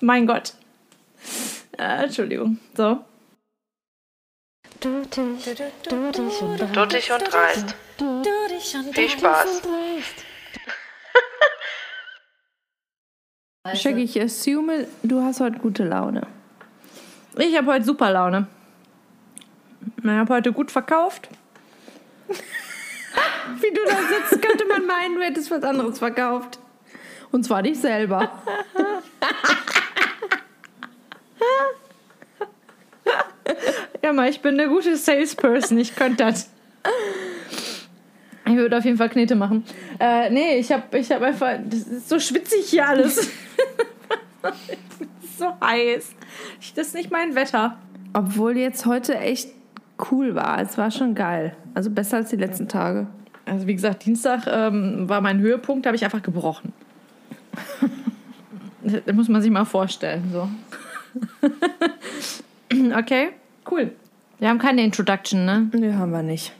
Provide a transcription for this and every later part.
mein Gott. Äh, Entschuldigung. So. Duttig und dreist. Viel Spaß. Shaggy, ich assume, du hast heute gute Laune. Ich habe heute super Laune. Ich habe heute gut verkauft. Wie du da sitzt, könnte man meinen, du hättest was anderes verkauft. Und zwar dich selber. Ja, mal, ich bin eine gute Salesperson. Ich könnte das. Ich würde auf jeden Fall Knete machen. Äh, nee, ich habe ich hab einfach. Das ist so schwitzig hier alles. Das ist so heiß. Das ist nicht mein Wetter. Obwohl jetzt heute echt cool war. Es war schon geil. Also besser als die letzten Tage. Also, wie gesagt, Dienstag ähm, war mein Höhepunkt, da habe ich einfach gebrochen. das muss man sich mal vorstellen. So. okay, cool. Wir haben keine Introduction, ne? Nee, haben wir nicht.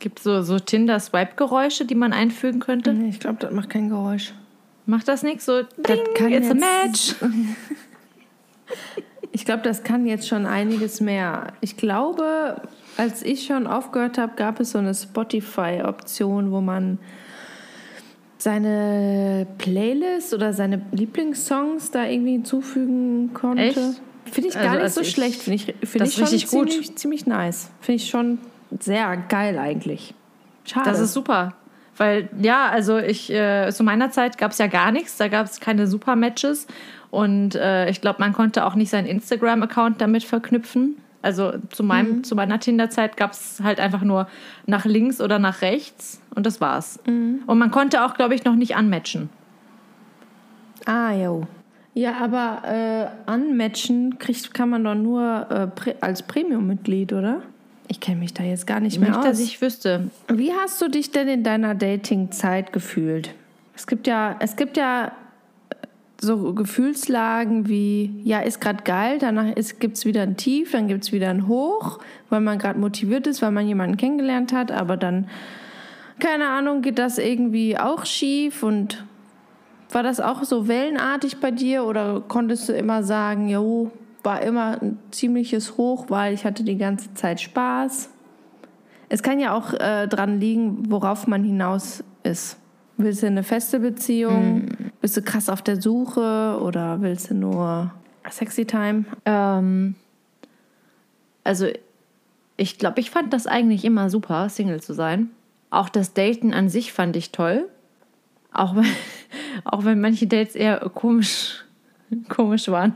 Gibt so, so Tinder-Swipe-Geräusche, die man einfügen könnte? Nee, ich glaube, das macht kein Geräusch. Macht das nichts? So, ding, kann it's a jetzt- match. Ich glaube, das kann jetzt schon einiges mehr. Ich glaube, als ich schon aufgehört habe, gab es so eine Spotify-Option, wo man seine Playlist oder seine Lieblingssongs da irgendwie hinzufügen konnte. Echt? Finde ich gar Also, nicht also so ich- schlecht. Finde ich, find das ich richtig gut. ziemlich, ziemlich nice. Finde ich schon sehr geil eigentlich. Schade. Das ist super. Weil, ja, also ich, äh, zu meiner Zeit gab es ja gar nichts, da gab es keine Super-Matches. Und äh, ich glaube, man konnte auch nicht seinen Instagram-Account damit verknüpfen. Also zu, meinem, zu meiner Tinder-Zeit gab es halt einfach nur nach links oder nach rechts und das war's. Und man konnte auch, glaube ich, noch nicht unmatchen. Ah, jo. Ja, aber äh, unmatchen kriegt, kann man doch nur äh, als Premium-Mitglied, oder? Ich kenne mich da jetzt gar nicht mehr Nicht, aus. dass ich wüsste. Wie hast du dich denn in deiner Dating-Zeit gefühlt? Es gibt ja, es gibt ja äh, so Gefühlslagen wie, ja, ist gerade geil, danach gibt es wieder ein Tief, dann gibt es wieder ein Hoch, weil man gerade motiviert ist, weil man jemanden kennengelernt hat, aber dann, keine Ahnung, geht das irgendwie auch schief und war das auch so wellenartig bei dir oder konntest du immer sagen, jo, war immer ein ziemliches Hoch, weil ich hatte die ganze Zeit Spaß? Es kann ja auch äh, dran liegen, worauf man hinaus ist. Willst du eine feste Beziehung? Bist du krass auf der Suche oder willst du nur Sexy Time? Ähm, also, ich glaube, ich fand das eigentlich immer super, Single zu sein. Auch das Daten an sich fand ich toll. Auch wenn, auch wenn manche Dates eher komisch, komisch waren.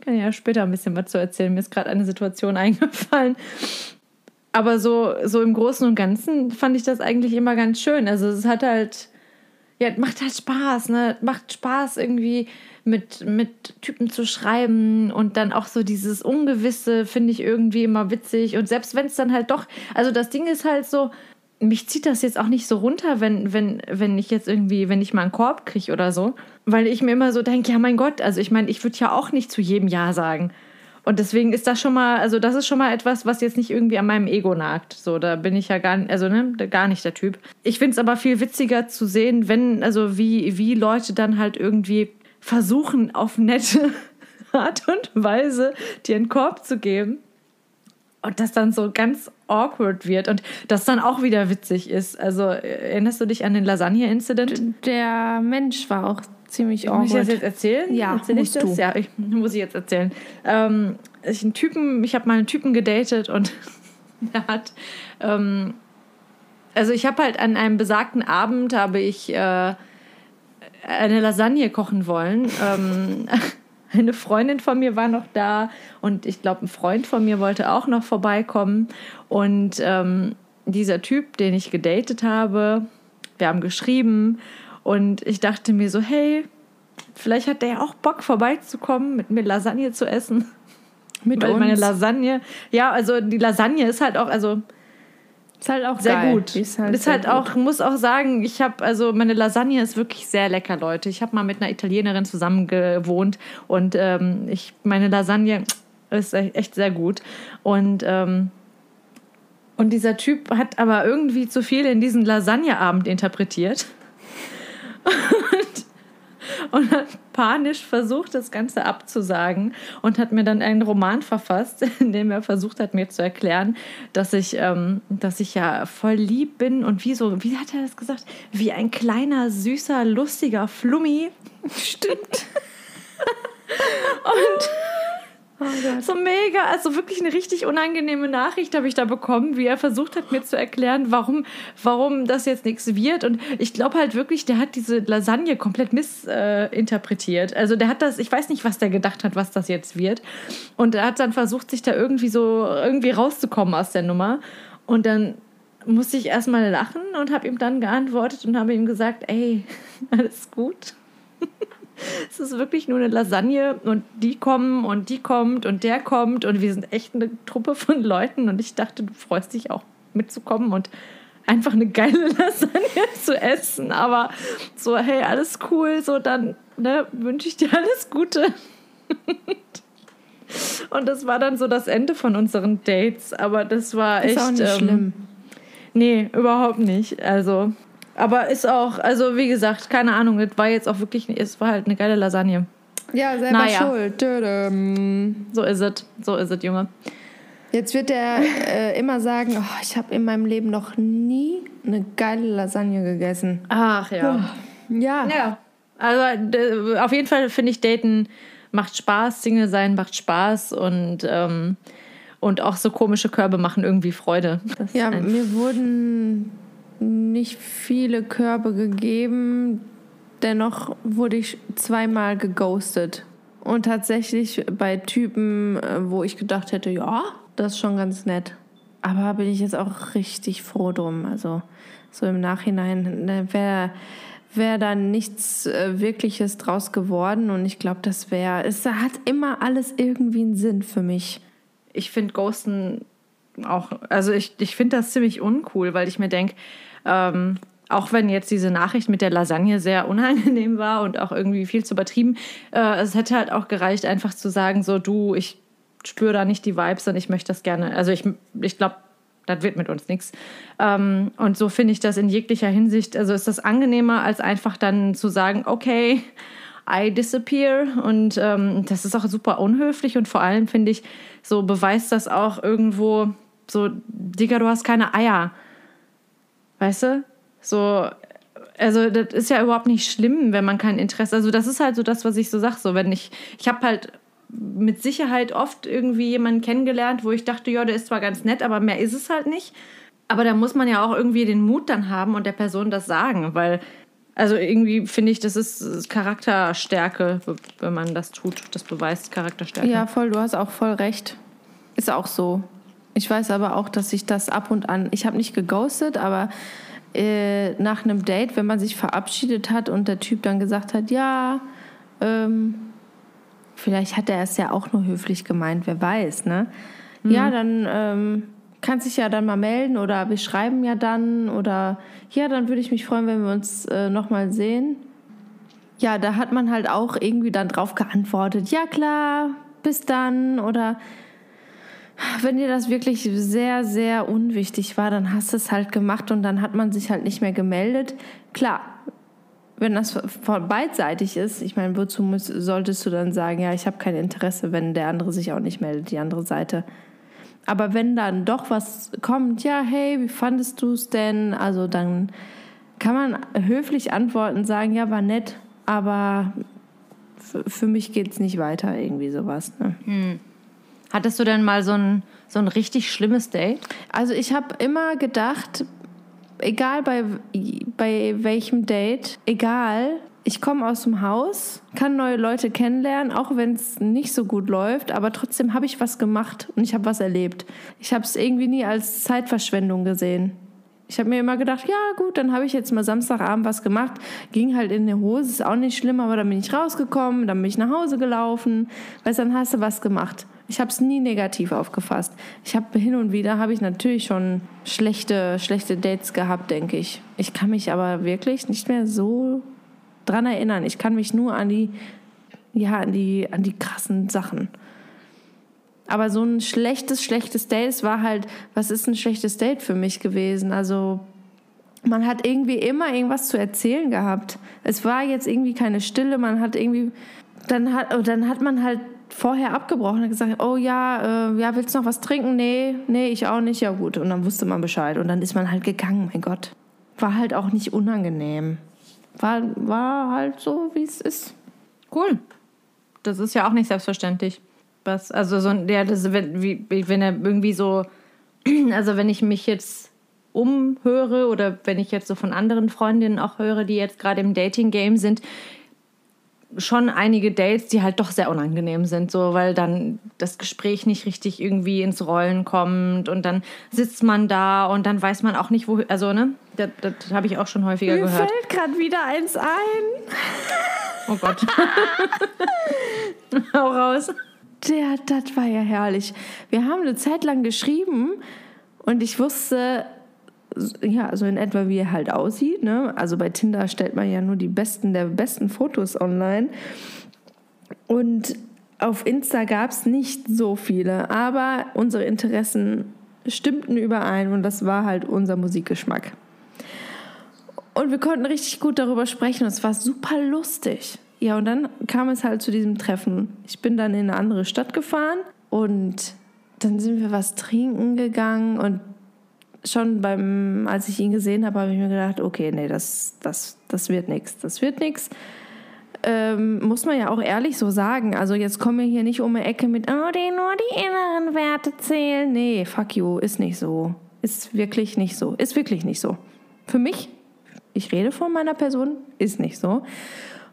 Kann ich ja später ein bisschen was zu erzählen. Mir ist gerade eine Situation eingefallen. Aber so, so im Großen und Ganzen fand ich das eigentlich immer ganz schön. Also es hat halt, ja, macht halt Spaß, ne? Macht Spaß irgendwie mit, mit Typen zu schreiben und dann auch so dieses Ungewisse finde ich irgendwie immer witzig. Und selbst wenn es dann halt doch, also das Ding ist halt so, mich zieht das jetzt auch nicht so runter, wenn, wenn, wenn ich jetzt irgendwie, wenn ich mal einen Korb kriege oder so. Weil ich mir immer so denke, ja mein Gott, also ich meine, ich würde ja auch nicht zu jedem Ja sagen. Und deswegen ist das schon mal, also das ist schon mal etwas, was jetzt nicht irgendwie an meinem Ego nagt. So, da bin ich ja gar nicht, also ne, gar nicht der Typ. Ich finde es aber viel witziger zu sehen, wenn, also wie, wie Leute dann halt irgendwie versuchen, auf nette Art und Weise dir einen Korb zu geben. Und das dann so ganz awkward wird und das dann auch wieder witzig ist. Also erinnerst du dich an den Lasagne-Incident? Der Mensch war auch ziemlich Muss ich das awkward. jetzt erzählen? Ja, Erzähl ich musst das? du. Ja, ich, muss ich jetzt erzählen. Ähm, ich einen Typen, ich habe mal einen Typen gedatet und der hat, ähm, also ich habe halt an einem besagten Abend habe ich äh, eine Lasagne kochen wollen. Ähm, eine Freundin von mir war noch da und ich glaube, ein Freund von mir wollte auch noch vorbeikommen. Und ähm, dieser Typ, den ich gedatet habe, wir haben geschrieben und ich dachte mir so, hey, vielleicht hat der ja auch Bock vorbeizukommen, mit mir Lasagne zu essen. Mit Weil uns. meine Lasagne, ja, also die Lasagne ist halt auch, also Ist halt auch sehr geil. gut. Ist halt, ist halt gut. auch, muss auch sagen, ich habe, also meine Lasagne ist wirklich sehr lecker, Leute. Ich habe mal mit einer Italienerin zusammen gewohnt und ähm, ich, meine Lasagne ist e- echt sehr gut. Und, ähm, und dieser Typ hat aber irgendwie zu viel in diesen Lasagneabend interpretiert. und hat panisch versucht, das Ganze abzusagen und hat mir dann einen Roman verfasst, in dem er versucht hat, mir zu erklären, dass ich, ähm, dass ich ja voll lieb bin und wie so, wie hat er das gesagt? Wie ein kleiner, süßer, lustiger Flummi. Stimmt. und so mega, also wirklich eine richtig unangenehme Nachricht habe ich da bekommen, wie er versucht hat, mir zu erklären, warum, warum das jetzt nichts wird. Und ich glaube halt wirklich, der hat diese Lasagne komplett missinterpretiert. also der hat das, ich weiß nicht, was der gedacht hat, was das jetzt wird. Und er hat dann versucht, sich da irgendwie so irgendwie rauszukommen aus der Nummer. Und dann musste ich erstmal lachen und habe ihm dann geantwortet und habe ihm gesagt, ey, alles gut. Es ist wirklich nur eine Lasagne und die kommen und die kommt und der kommt und wir sind echt eine Truppe von Leuten und ich dachte, du freust dich auch mitzukommen und einfach eine geile Lasagne zu essen, aber so, hey, alles cool, so dann ne, wünsche ich dir alles Gute. Und das war dann so das Ende von unseren Dates, aber das war Ist echt auch nicht ähm, schlimm. Nee, überhaupt nicht. Also, aber ist auch, also wie gesagt, keine Ahnung, es war jetzt auch wirklich, es war halt eine geile Lasagne. Ja, selber Naja. schuld. Tödem. So ist es, so ist es, Junge. Jetzt wird er äh, immer sagen, oh, ich habe in meinem Leben noch nie eine geile Lasagne gegessen. Ach ja. Ja. Ja. Also d- auf jeden Fall finde ich Daten macht Spaß, Single sein macht Spaß und, ähm, und auch so komische Körbe machen irgendwie Freude. Das Ja, mir wurden nicht viele Körbe gegeben. Dennoch wurde ich zweimal geghostet. Und tatsächlich bei Typen, äh, wo ich gedacht hätte, ja, das ist schon ganz nett. Aber bin ich jetzt auch richtig froh drum. Also so im Nachhinein ne, wäre wär da nichts äh, Wirkliches draus geworden. Und ich glaube, das wäre, es hat immer alles irgendwie einen Sinn für mich. ich finde Ghosten auch, also ich, ich finde das ziemlich uncool, weil ich mir denke, ähm, auch wenn jetzt diese Nachricht mit der Lasagne sehr unangenehm war und auch irgendwie viel zu übertrieben, äh, es hätte halt auch gereicht, einfach zu sagen, so du, ich spüre da nicht die Vibes und ich möchte das gerne, also ich, ich glaube, das wird mit uns nichts. Ähm, und so finde ich das in jeglicher Hinsicht, also ist das angenehmer, als einfach dann zu sagen, okay, I disappear. Und ähm, das ist auch super unhöflich und vor allem finde ich, so beweist das auch irgendwo so, Digga, du hast keine Eier. Weißt du? So, also das ist ja überhaupt nicht schlimm, wenn man kein Interesse, also das ist halt so das, was ich so sage, so wenn ich, ich habe halt mit Sicherheit oft irgendwie jemanden kennengelernt, wo ich dachte, ja, der ist zwar ganz nett, aber mehr ist es halt nicht. Aber da muss man ja auch irgendwie den Mut dann haben und der Person das sagen, weil, also irgendwie finde ich, das ist Charakterstärke, wenn man das tut. Das beweist Charakterstärke. Ja, voll, du hast auch voll recht. Ist auch so. Ich weiß aber auch, dass ich das ab und an, ich habe nicht geghostet, aber äh, nach einem Date, wenn man sich verabschiedet hat und der Typ dann gesagt hat, ja, ähm, vielleicht hat er es ja auch nur höflich gemeint, wer weiß, ne? Ja, dann ähm, kannst dich ja dann mal melden oder wir schreiben ja dann oder ja, dann würde ich mich freuen, wenn wir uns äh, nochmal sehen. Ja, da hat man halt auch irgendwie dann drauf geantwortet, ja klar, bis dann oder wenn dir das wirklich sehr, sehr unwichtig war, dann hast du es halt gemacht und dann hat man sich halt nicht mehr gemeldet. Klar, wenn das beidseitig ist, ich meine, wozu muss, solltest du dann sagen, ja, ich habe kein Interesse, wenn der andere sich auch nicht meldet, die andere Seite. Aber wenn dann doch was kommt, ja, hey, wie fandest du es denn? Also dann kann man höflich antworten, sagen, ja, war nett, aber für, mich geht es nicht weiter, irgendwie sowas. Ne? Hattest du denn mal so ein, so ein richtig schlimmes Date? Also ich habe immer gedacht, egal bei, bei welchem Date, egal, ich komme aus dem Haus, kann neue Leute kennenlernen, auch wenn es nicht so gut läuft, aber trotzdem habe ich was gemacht und ich habe was erlebt. Ich habe es irgendwie nie als Zeitverschwendung gesehen. Ich habe mir immer gedacht, ja gut, dann habe ich jetzt mal Samstagabend was gemacht, ging halt in die Hose, ist auch nicht schlimm, aber dann bin ich rausgekommen, dann bin ich nach Hause gelaufen, weißt dann hast du was gemacht. Ich habe es nie negativ aufgefasst. Ich habe hin und wieder habe ich natürlich schon schlechte, schlechte Dates gehabt, denke ich. Ich kann mich aber wirklich nicht mehr so dran erinnern. Ich kann mich nur an die, ja, an die, an die krassen Sachen. Aber so ein schlechtes, schlechtes Date, war halt, was ist ein schlechtes Date für mich gewesen? Also man hat irgendwie immer irgendwas zu erzählen gehabt. Es war jetzt irgendwie keine Stille, man hat irgendwie, dann hat, oh, dann hat man halt vorher abgebrochen und gesagt, oh ja, äh, ja, willst du noch was trinken? Nee, nee, ich auch nicht. Ja gut. Und dann wusste man Bescheid. Und dann ist man halt gegangen, mein Gott. War halt auch nicht unangenehm. War, war halt so, wie es ist. Cool. Das ist ja auch nicht selbstverständlich. Was, also so, ja, das, wenn, wie, wenn er irgendwie so, also wenn ich mich jetzt umhöre oder wenn ich jetzt so von anderen Freundinnen auch höre, die jetzt gerade im Dating-Game sind, schon einige Dates, die halt doch sehr unangenehm sind, so weil dann das Gespräch nicht richtig irgendwie ins Rollen kommt und dann sitzt man da und dann weiß man auch nicht, wo, also ne, das, das habe ich auch schon häufiger Mir gehört. Mir fällt gerade wieder eins ein. Oh Gott. Hau raus. Der, das war ja herrlich. Wir haben eine Zeit lang geschrieben und ich wusste, ja, so in etwa, wie er halt aussieht. Ne? Also bei Tinder stellt man ja nur die besten der besten Fotos online. Und auf Insta gab es nicht so viele, aber unsere Interessen stimmten überein und das war halt unser Musikgeschmack. Und wir konnten richtig gut darüber sprechen und es war super lustig. Ja, und dann kam es halt zu diesem Treffen. Ich bin dann in eine andere Stadt gefahren und dann sind wir was trinken gegangen und schon beim, als ich ihn gesehen habe, habe ich mir gedacht, okay, nee, das, das, das wird nichts. Das wird nichts. Ähm, muss man ja auch ehrlich so sagen. Also jetzt kommen wir hier nicht um eine Ecke mit, oh, die nur die inneren Werte zählen. Nee, fuck you, ist nicht so. Ist wirklich nicht so. Ist wirklich nicht so. Für mich, ich rede von meiner Person, ist nicht so.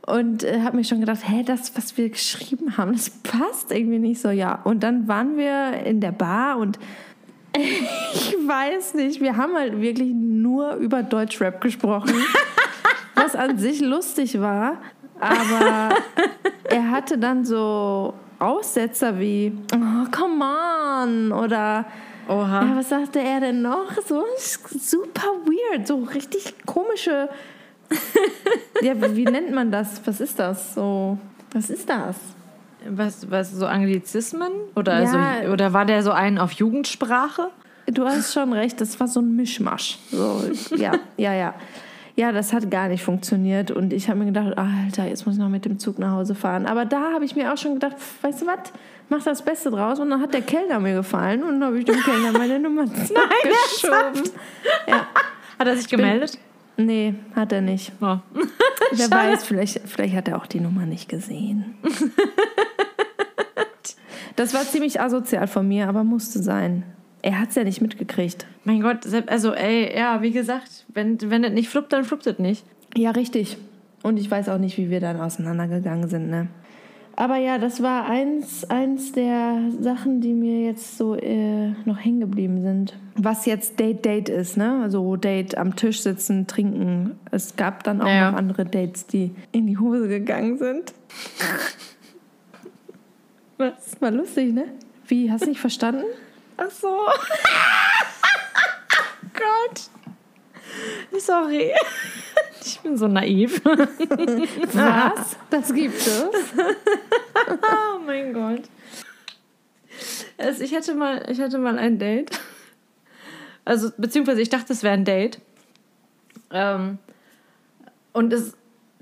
Und äh, habe mir schon gedacht, hä, das, was wir geschrieben haben, das passt irgendwie nicht so. Ja, und dann waren wir in der Bar und ich weiß nicht. Wir haben halt wirklich nur über Deutschrap gesprochen, was an sich lustig war. Aber er hatte dann so Aussetzer wie, oh, come on, oder Oha. Ja, was sagte er denn noch? So super weird, so richtig komische. ja, wie, wie nennt man das? Was ist das? So, was ist das? Was, was so Anglizismen? Oder, ja. so, oder war der so ein auf Jugendsprache? Du hast schon recht, das war so ein Mischmasch. So, ja, ja, ja. Ja, das hat gar nicht funktioniert. Und ich habe mir gedacht, Alter, jetzt muss ich noch mit dem Zug nach Hause fahren. Aber da habe ich mir auch schon gedacht, weißt du was, mach das Beste draus. Und dann hat der Kellner mir gefallen und dann habe ich dem Kellner meine Nummer geschoben. Ja. Hat er sich gemeldet? Bin, nee, hat er nicht. Oh. Wer weiß, vielleicht, vielleicht hat er auch die Nummer nicht gesehen. Das war ziemlich asozial von mir, aber musste sein. Er hat es ja nicht mitgekriegt. Mein Gott, also ey, ja, wie gesagt, wenn, wenn das nicht fluppt, dann fluppt es nicht. Ja, richtig. Und ich weiß auch nicht, wie wir dann auseinandergegangen sind, ne? Aber ja, das war eins, eins der Sachen, die mir jetzt so äh, noch hängen geblieben sind. Was jetzt Date Date ist, ne? Also Date am Tisch sitzen, trinken. Es gab dann auch ja. noch andere Dates, die in die Hose gegangen sind. Was? War lustig, ne? Wie, hast du nicht verstanden? Ach so. Gott. Sorry. Ich bin so naiv. Was? Das gibt es? oh mein Gott. Also ich hatte mal, ich hatte mal ein Date. Also, beziehungsweise ich dachte, es wäre ein Date. Ähm, und es,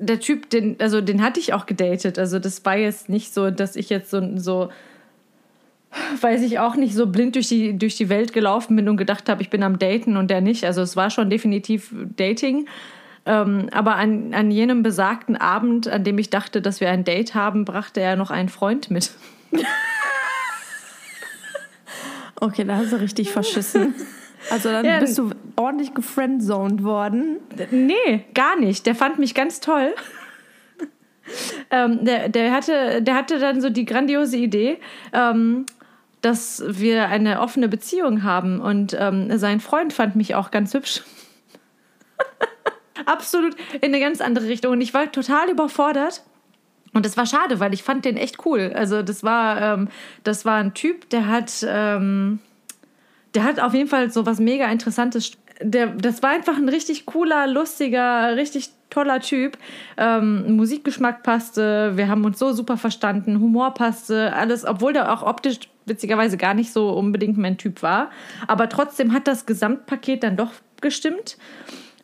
der Typ, den, also den hatte ich auch gedatet. Also das war jetzt nicht so, dass ich jetzt so, so weiß ich auch nicht, so blind durch die, durch die Welt gelaufen bin und gedacht habe, ich bin am Daten und der nicht. Also es war schon definitiv Dating. Ähm, aber an, an jenem besagten Abend, an dem ich dachte, dass wir ein Date haben, brachte er noch einen Freund mit. okay, da hast du richtig verschissen. Also dann ja, bist du ordentlich gefriendzoned worden. Nee, gar nicht. Der fand mich ganz toll. ähm, der, der, hatte, der hatte dann so die grandiose Idee, ähm, dass wir eine offene Beziehung haben. Und ähm, sein Freund fand mich auch ganz hübsch. Absolut in eine ganz andere Richtung. Und ich war total überfordert. Und das war schade, weil ich fand den echt cool. Also das war, ähm, das war ein Typ, der hat, ähm, der hat auf jeden Fall so was mega Interessantes. Der, das war einfach ein richtig cooler, lustiger, richtig toller Typ. Ähm, Musikgeschmack passte, wir haben uns so super verstanden, Humor passte, alles, obwohl der auch optisch witzigerweise gar nicht so unbedingt mein Typ war. Aber trotzdem hat das Gesamtpaket dann doch gestimmt.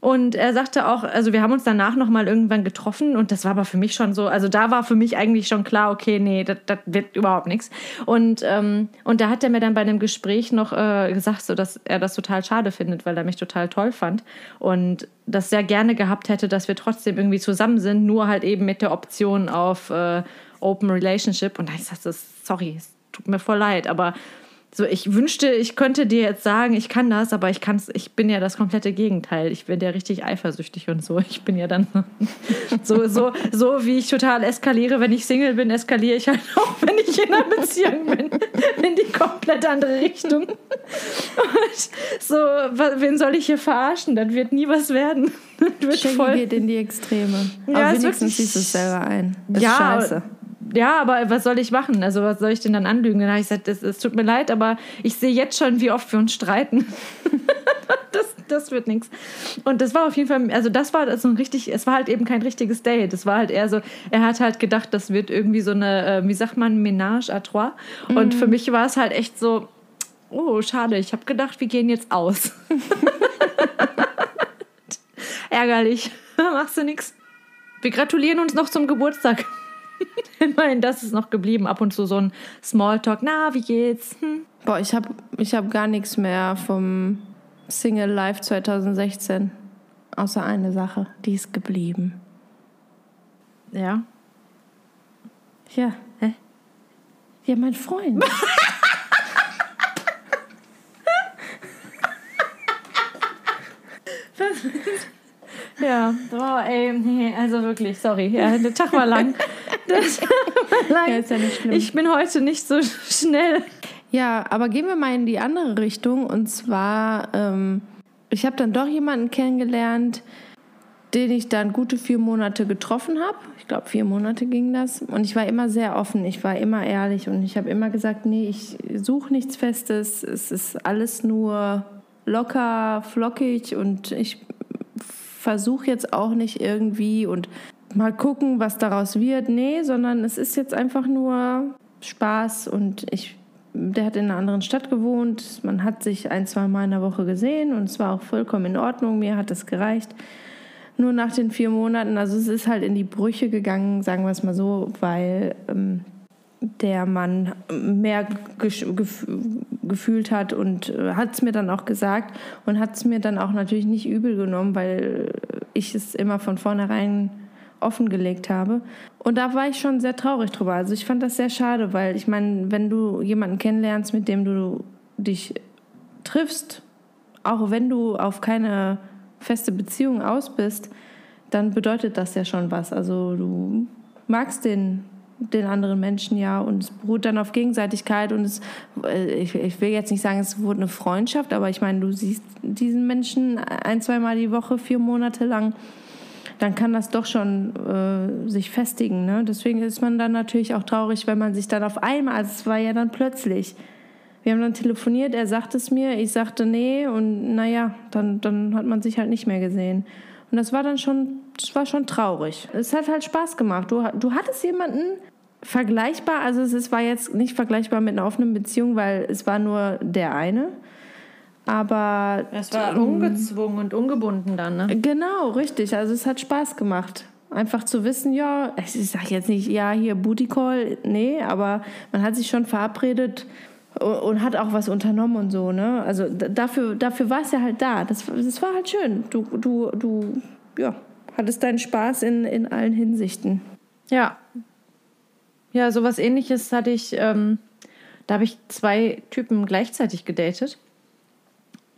Und er sagte auch, also wir haben uns danach nochmal irgendwann getroffen und das war aber für mich schon so, also da war für mich eigentlich schon klar, okay, nee, das, wird überhaupt nichts. Und, ähm, und da hat er mir dann bei einem Gespräch noch äh, gesagt, so, dass er das total schade findet, weil er mich total toll fand und das sehr gerne gehabt hätte, dass wir trotzdem irgendwie zusammen sind, nur halt eben mit der Option auf äh, Open Relationship. Und da ich sagte, sorry, es tut mir voll leid, aber so, ich wünschte, ich könnte dir jetzt sagen, ich kann das, aber ich kann's, ich bin ja das komplette Gegenteil. Ich bin ja richtig eifersüchtig und so. Ich bin ja dann so, so, so wie ich total eskaliere, wenn ich Single bin, eskaliere ich halt auch, wenn ich in einer Beziehung bin, in die komplett andere Richtung. Und so, wen soll ich hier verarschen? Das wird nie was werden. Das wird voll geht in die Extreme. Ja, aber wenigstens siehst du es selber ein. Das ja, scheiße ja, aber was soll ich machen? Also, was soll ich denn dann anlügen? Dann habe ich gesagt, es, es tut mir leid, aber ich sehe jetzt schon, wie oft wir uns streiten. das, das wird nichts. Und das war auf jeden Fall, also das war so ein richtig, es war halt eben kein richtiges Date. Es war halt eher so, er hat halt gedacht, das wird irgendwie so eine, äh, wie sagt man, Ménage à trois. Mhm. Und für mich war es halt echt so, oh, schade, ich habe gedacht, wir gehen jetzt aus. Ärgerlich. Machst du nichts. Wir gratulieren uns noch zum Geburtstag. Immerhin, das ist noch geblieben. Ab und zu so ein Smalltalk. Na, wie geht's? Hm. Boah, ich habe ich hab gar nichts mehr vom Single Live 2016. Außer eine Sache, die ist geblieben. Ja. Ja. Hä? Ja, mein Freund. ja, boah, ey, nee, also wirklich, sorry. Ja, der Tag war lang. Das ja, ist ja nicht schlimm. Ich bin heute nicht so schnell. Ja, aber gehen wir mal in die andere Richtung. Und zwar, ähm, ich habe dann doch jemanden kennengelernt, den ich dann gute vier Monate getroffen habe. Ich glaube, vier Monate ging das. Und ich war immer sehr offen, ich war immer ehrlich und ich habe immer gesagt, nee, ich suche nichts Festes. Es ist alles nur locker, flockig und ich versuche jetzt auch nicht irgendwie und mal gucken, was daraus wird. Nee, sondern es ist jetzt einfach nur Spaß und ich, der hat in einer anderen Stadt gewohnt. Man hat sich ein, zwei Mal in der Woche gesehen und es war auch vollkommen in Ordnung. Mir hat das gereicht. Nur nach den vier Monaten, also es ist halt in die Brüche gegangen, sagen wir es mal so, weil ähm, der Mann mehr gefühlt hat und äh, hat es mir dann auch gesagt und hat es mir dann auch natürlich nicht übel genommen, weil ich es immer von vornherein offengelegt habe. Und da war ich schon sehr traurig drüber. Also ich fand das sehr schade, weil ich meine, wenn du jemanden kennenlernst, mit dem du dich triffst, auch wenn du auf keine feste Beziehung aus bist, dann bedeutet das ja schon was. Also du magst den, den anderen Menschen ja und es beruht dann auf Gegenseitigkeit und es, äh, ich, ich will jetzt nicht sagen, es wurde eine Freundschaft, aber ich meine, du siehst diesen Menschen ein, zweimal die Woche, vier Monate lang dann kann das doch schon äh, sich festigen. Ne? Deswegen ist man dann natürlich auch traurig, wenn man sich dann auf einmal, also es war ja dann plötzlich. Wir haben dann telefoniert, er sagte es mir, ich sagte nee und naja, dann, dann hat man sich halt nicht mehr gesehen. Und das war dann schon, das war schon traurig. Es hat halt Spaß gemacht. Du, du hattest jemanden vergleichbar, also es war jetzt nicht vergleichbar mit einer offenen Beziehung, weil es war nur der eine. Aber. Es war ungezwungen und ungebunden dann, ne? Genau, richtig. Also es hat Spaß gemacht. Einfach zu wissen, ja, ich sage jetzt nicht, ja, hier Booty Call, nee, aber man hat sich schon verabredet und hat auch was unternommen und so, ne? Also dafür, dafür war es ja halt da. Das, das war halt schön. Du, du, du, ja, hattest deinen Spaß in, in allen Hinsichten. Ja. Ja, sowas ähnliches hatte ich, ähm, da habe ich zwei Typen gleichzeitig gedatet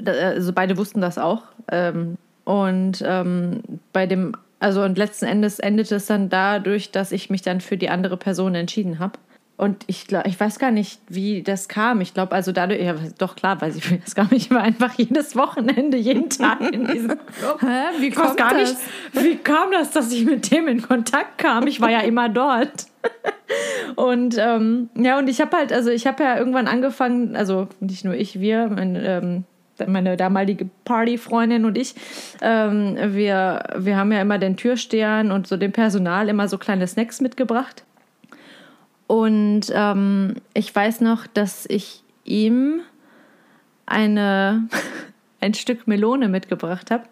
also beide wussten das auch. Ähm, und ähm, bei dem, also und letzten Endes endete es dann dadurch, dass ich mich dann für die andere Person entschieden habe. Und ich glaube, ich weiß gar nicht, wie das kam. Ich glaube, also dadurch, ja, doch klar, weiß ich, wie das kam. Ich war einfach jedes Wochenende, jeden Tag in diesem Club. Hä? Wie ich weiß kommt gar das? nicht, wie kam das, dass ich mit dem in Kontakt kam? Ich war ja immer dort. Und ähm, ja, und ich habe halt, also ich habe ja irgendwann angefangen, also nicht nur ich, wir, mein, ähm, meine damalige Partyfreundin und ich, ähm, wir, wir haben ja immer den Türstehern und so dem Personal immer so kleine Snacks mitgebracht. Und ähm, ich weiß noch, dass ich ihm eine, ein Stück Melone mitgebracht habe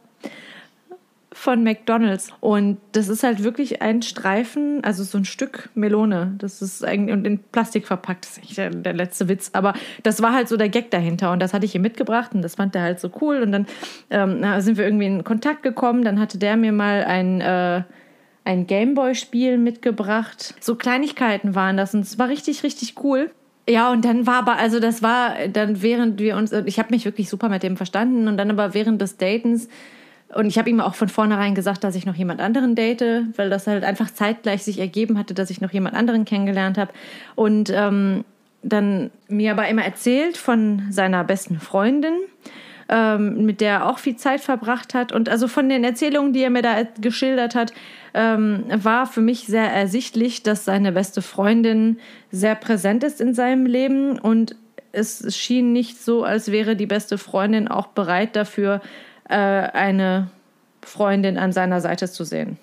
von McDonald's. Und das ist halt wirklich ein Streifen, also so ein Stück Melone. Das ist eigentlich und in Plastik verpackt. Das ist eigentlich der, der letzte Witz. Aber das war halt so der Gag dahinter. Und das hatte ich ihm mitgebracht und das fand er halt so cool. Und dann ähm, sind wir irgendwie in Kontakt gekommen. Dann hatte der mir mal ein. Äh, ein Gameboy-Spiel mitgebracht. So Kleinigkeiten waren das und es war richtig, richtig cool. Ja, und dann war aber, also das war dann während wir uns, ich habe mich wirklich super mit dem verstanden und dann aber während des Datens und ich habe ihm auch von vornherein gesagt, dass ich noch jemand anderen date, weil das halt einfach zeitgleich sich ergeben hatte, dass ich noch jemand anderen kennengelernt habe. Und ähm, dann mir aber immer erzählt von seiner besten Freundin, ähm, mit der er auch viel Zeit verbracht hat. Und also von den Erzählungen, die er mir da geschildert hat, ähm, war für mich sehr ersichtlich, dass seine beste Freundin sehr präsent ist in seinem Leben und es schien nicht so, als wäre die beste Freundin auch bereit dafür, äh, eine Freundin an seiner Seite zu sehen.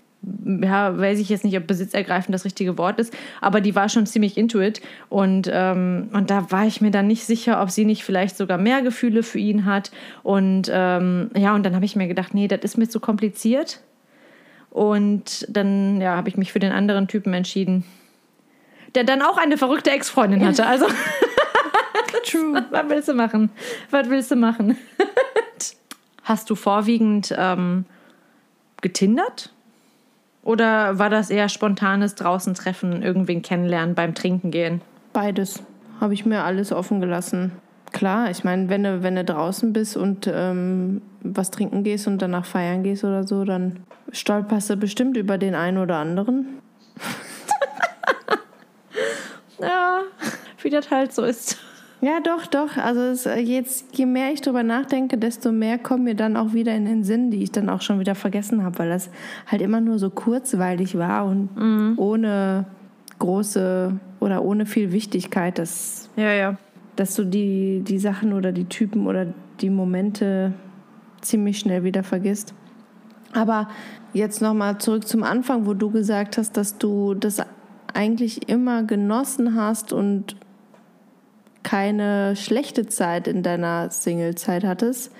Ja, weiß ich jetzt nicht, ob besitzergreifend das richtige Wort ist, aber die war schon ziemlich into it. Und, ähm, und da war ich mir dann nicht sicher, ob sie nicht vielleicht sogar mehr Gefühle für ihn hat. Und ähm, ja, und dann habe ich mir gedacht, nee, das ist mir zu kompliziert. Und dann ja, habe ich mich für den anderen Typen entschieden, der dann auch eine verrückte Ex-Freundin hatte. Also, True. was willst du machen? Was willst du machen? Hast du vorwiegend ähm, getindert? Oder war das eher spontanes draußen treffen, irgendwen kennenlernen, beim Trinken gehen? Beides. Habe ich mir alles offen gelassen. Klar, ich meine, wenn du, wenn du draußen bist und ähm, was trinken gehst und danach feiern gehst oder so, dann stolperst du bestimmt über den einen oder anderen. Ja, wie das halt so ist. Ja, doch, doch. Also es, äh, jetzt, je mehr ich drüber nachdenke, desto mehr kommen mir dann auch wieder in den Sinn, die ich dann auch schon wieder vergessen habe, weil das halt immer nur so kurzweilig war und ohne große oder ohne viel Wichtigkeit, dass, Ja, ja. dass du die, die Sachen oder die Typen oder die Momente ziemlich schnell wieder vergisst. Aber jetzt nochmal zurück zum Anfang, wo du gesagt hast, dass du das eigentlich immer genossen hast und keine schlechte Zeit in deiner Single-Zeit hattest,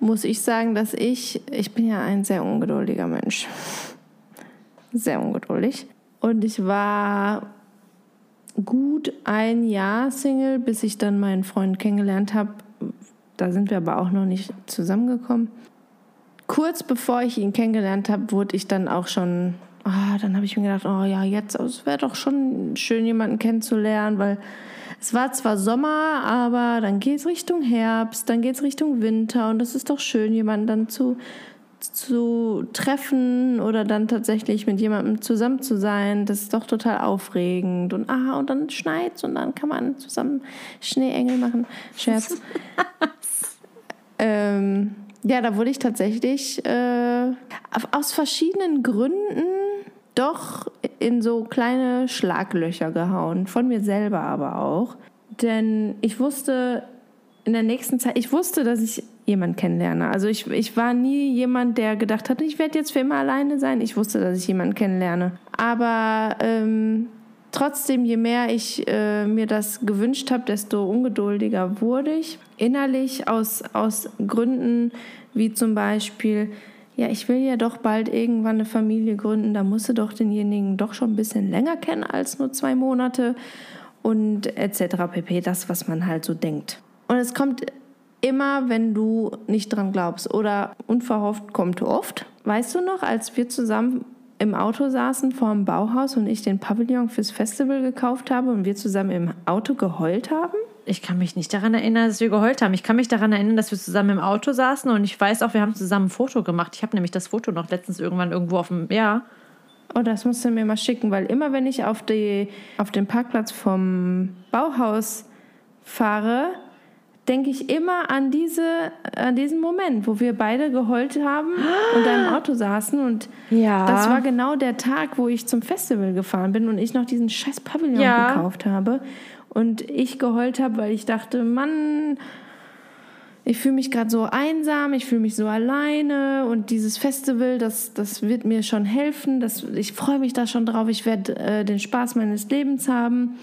muss ich sagen, dass ich, ich bin ja ein sehr ungeduldiger Mensch. Sehr ungeduldig. Und ich war gut ein Jahr Single, bis ich dann meinen Freund kennengelernt habe. Da sind wir aber auch noch nicht zusammengekommen. Kurz bevor ich ihn kennengelernt habe, wurde ich dann auch schon, ah, dann habe ich mir gedacht, oh ja, jetzt, es wäre doch schon schön, jemanden kennenzulernen, weil es war zwar Sommer, aber dann geht es Richtung Herbst, dann geht es Richtung Winter und es ist doch schön, jemanden dann zu, zu treffen oder dann tatsächlich mit jemandem zusammen zu sein. Das ist doch total aufregend. Und ah, und dann schneit's und dann kann man zusammen Schneeengel machen. Scherz. ähm, ja, da wurde ich tatsächlich äh, aus verschiedenen Gründen doch in so kleine Schlaglöcher gehauen. Von mir selber aber auch. Denn ich wusste in der nächsten Zeit, ich wusste, dass ich jemanden kennenlerne. Also ich, ich war nie jemand, der gedacht hat, ich werde jetzt für immer alleine sein. Ich wusste, dass ich jemanden kennenlerne. Aber ähm, trotzdem, je mehr ich äh, mir das gewünscht habe, desto ungeduldiger wurde ich. Innerlich aus, aus Gründen wie zum Beispiel, ja, ich will ja doch bald irgendwann eine Familie gründen, da musst du doch denjenigen doch schon ein bisschen länger kennen als nur zwei Monate und etc. pp. Das, was man halt so denkt. Und es kommt immer, wenn du nicht dran glaubst oder unverhofft kommt oft. Weißt du noch, als wir zusammen im Auto saßen vor dem Bauhaus und ich den Pavillon fürs Festival gekauft habe und wir zusammen im Auto geheult haben? Ich kann mich nicht daran erinnern, dass wir geheult haben. Ich kann mich daran erinnern, dass wir zusammen im Auto saßen und ich weiß auch, wir haben zusammen ein Foto gemacht. Ich habe nämlich das Foto noch letztens irgendwann irgendwo auf dem, ja. Oh, das musst du mir mal schicken, weil immer wenn ich auf, die, auf den Parkplatz vom Bauhaus fahre, denke ich immer an, diese, an diesen Moment, wo wir beide geheult haben und da im Auto saßen. Und Ja. das war genau der Tag, wo ich zum Festival gefahren bin und ich noch diesen scheiß Pavillon Ja. gekauft habe. Und ich geheult habe, weil ich dachte, Mann, ich fühle mich gerade so einsam, ich fühle mich so alleine und dieses Festival, das, das wird mir schon helfen. Das, ich freue mich da schon drauf, ich werde äh, den Spaß meines Lebens haben.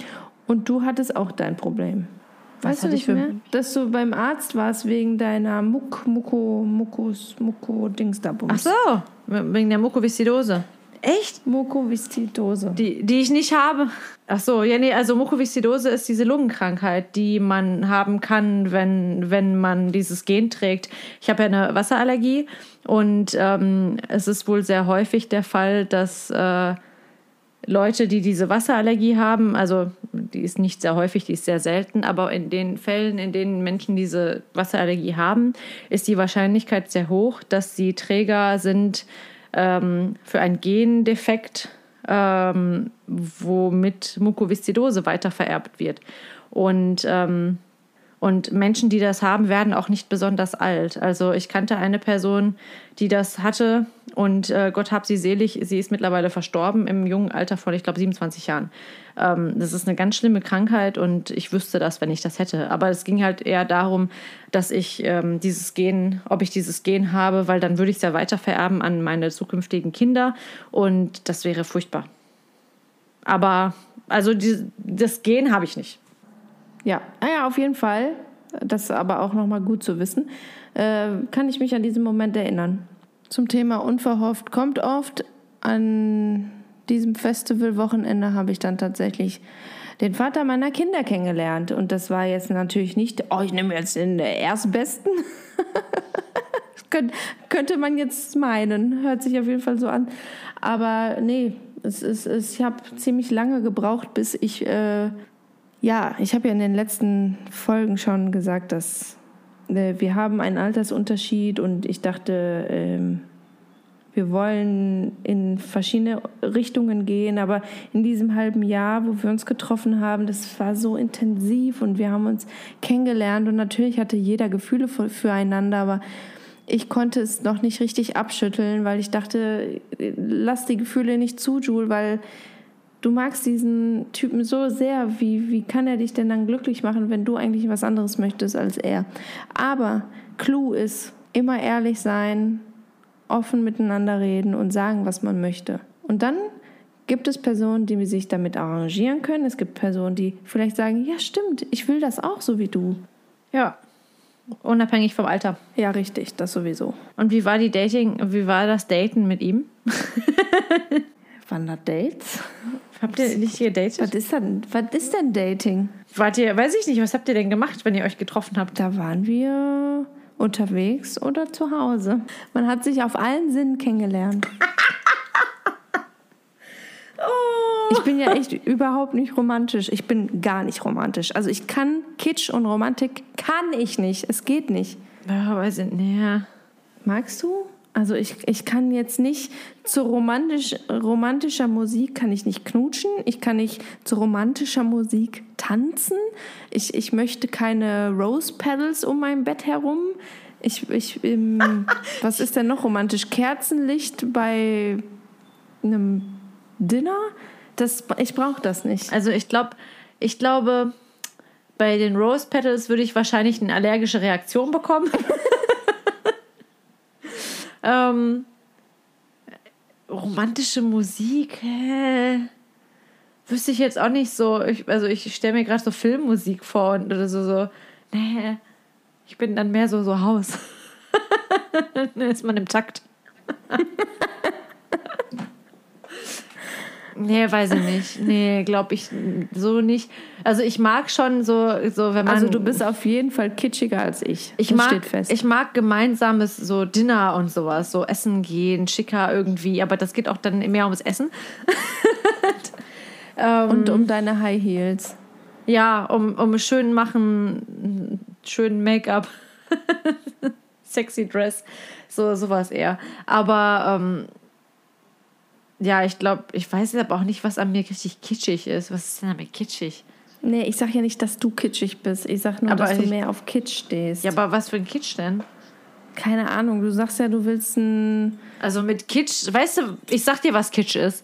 Und du hattest auch dein Problem. Was Weißt du nicht mehr? Dass du beim Arzt warst wegen deiner Muck, Mucko, Muckos, Mucko, Dings da Ach so, wegen der Mukoviszidose. Echt? Mukoviszidose. Die, die ich nicht habe. Ach so, ja, nee, also Mukoviszidose ist diese Lungenkrankheit, die man haben kann, wenn, wenn man dieses Gen trägt. Ich habe ja eine Wasserallergie und ähm, es ist wohl sehr häufig der Fall, dass äh, Leute, die diese Wasserallergie haben, also die ist nicht sehr häufig, die ist sehr selten, aber in den Fällen, in denen Menschen diese Wasserallergie haben, ist die Wahrscheinlichkeit sehr hoch, dass sie Träger sind ähm, für einen Gendefekt, ähm, womit Mukoviszidose weitervererbt wird. Und ähm, und Menschen, die das haben, werden auch nicht besonders alt. Also ich kannte eine Person, die das hatte und äh, Gott hab sie selig, sie ist mittlerweile verstorben im jungen Alter von, ich glaube, 27 Jahren. Ähm, das ist eine ganz schlimme Krankheit und ich wüsste das, wenn ich das hätte. Aber es ging halt eher darum, dass ich ähm, dieses Gen, ob ich dieses Gen habe, weil dann würde ich es ja weitervererben an meine zukünftigen Kinder und das wäre furchtbar. Aber also die, das Gen habe ich nicht. Ja, ah ja, auf jeden Fall. Das ist aber auch nochmal gut zu wissen. Äh, kann ich mich an diesen Moment erinnern. Zum Thema unverhofft kommt oft. An diesem Festivalwochenende habe ich dann tatsächlich den Vater meiner Kinder kennengelernt. Und das war jetzt natürlich nicht, oh, ich nehme jetzt den Erstbesten. Könnte man jetzt meinen. Hört sich auf jeden Fall so an. Aber nee, es ist, es, ich habe ziemlich lange gebraucht, bis ich äh, ja, ich habe ja in den letzten Folgen schon gesagt, dass äh, wir haben einen Altersunterschied und ich dachte, ähm, wir wollen in verschiedene Richtungen gehen, aber in diesem halben Jahr, wo wir uns getroffen haben, das war so intensiv und wir haben uns kennengelernt und natürlich hatte jeder Gefühle für- füreinander, aber ich konnte es noch nicht richtig abschütteln, weil ich dachte, äh, lass die Gefühle nicht zu, Jule, weil du magst diesen Typen so sehr, wie, wie kann er dich denn dann glücklich machen, wenn du eigentlich was anderes möchtest als er? Aber Clou ist immer ehrlich sein, offen miteinander reden und sagen, was man möchte. Und dann gibt es Personen, die sich damit arrangieren können. Es gibt Personen, die vielleicht sagen, ja stimmt, ich will das auch so wie du. Ja, unabhängig vom Alter. Ja, richtig, das sowieso. Und wie war die Dating, wie war das Daten mit ihm? Wanderdates? Habt ihr nicht gedatet? Was ist denn, was ist denn Dating? Wart ihr, weiß ich nicht, was habt ihr denn gemacht, wenn ihr euch getroffen habt? Da waren wir unterwegs oder zu Hause. Man hat sich auf allen Sinnen kennengelernt. Oh. Ich bin ja echt überhaupt nicht romantisch. Ich bin gar nicht romantisch. Also ich kann Kitsch und Romantik kann ich nicht. Es geht nicht. Ja, weiß ich nicht. Magst du? Also ich, ich kann jetzt nicht zu romantisch, romantischer Musik kann ich nicht knutschen. Ich kann nicht zu romantischer Musik tanzen. Ich, ich möchte keine Rose Petals um mein Bett herum. Ich, ich, ähm, was ist denn noch romantisch? Kerzenlicht bei einem Dinner? Das, ich brauche das nicht. Also ich glaube, ich glaube, bei den Rose Petals würde ich wahrscheinlich eine allergische Reaktion bekommen. ähm, romantische Musik, hä? Wüsste ich jetzt auch nicht so. Ich, also ich stelle mir gerade so Filmmusik vor und oder so, so, nee, ich bin dann mehr so, so Haus. dann ist man im Takt. Nee, weiß ich nicht. Nee, glaube ich so nicht. Also ich mag schon so, so wenn man. Also du bist auf jeden Fall kitschiger als ich. ich das mag, steht fest. ich mag gemeinsames so Dinner und sowas, so Essen gehen, schicker irgendwie, aber das geht auch dann mehr ums Essen. und um deine High Heels. Ja, um, um schön machen, schön Make-up, sexy Dress, so sowas eher. Aber ähm, Ja, ich glaube, ich weiß aber auch nicht, was an mir richtig kitschig ist. Was ist denn an mir kitschig? Nee, ich sag ja nicht, dass du kitschig bist. Ich sag nur, Aber dass du ich- mehr auf Kitsch stehst. Ja, aber was für ein Kitsch denn? Keine Ahnung, du sagst ja, du willst ein. Also mit Kitsch, weißt du, ich sag dir, was Kitsch ist.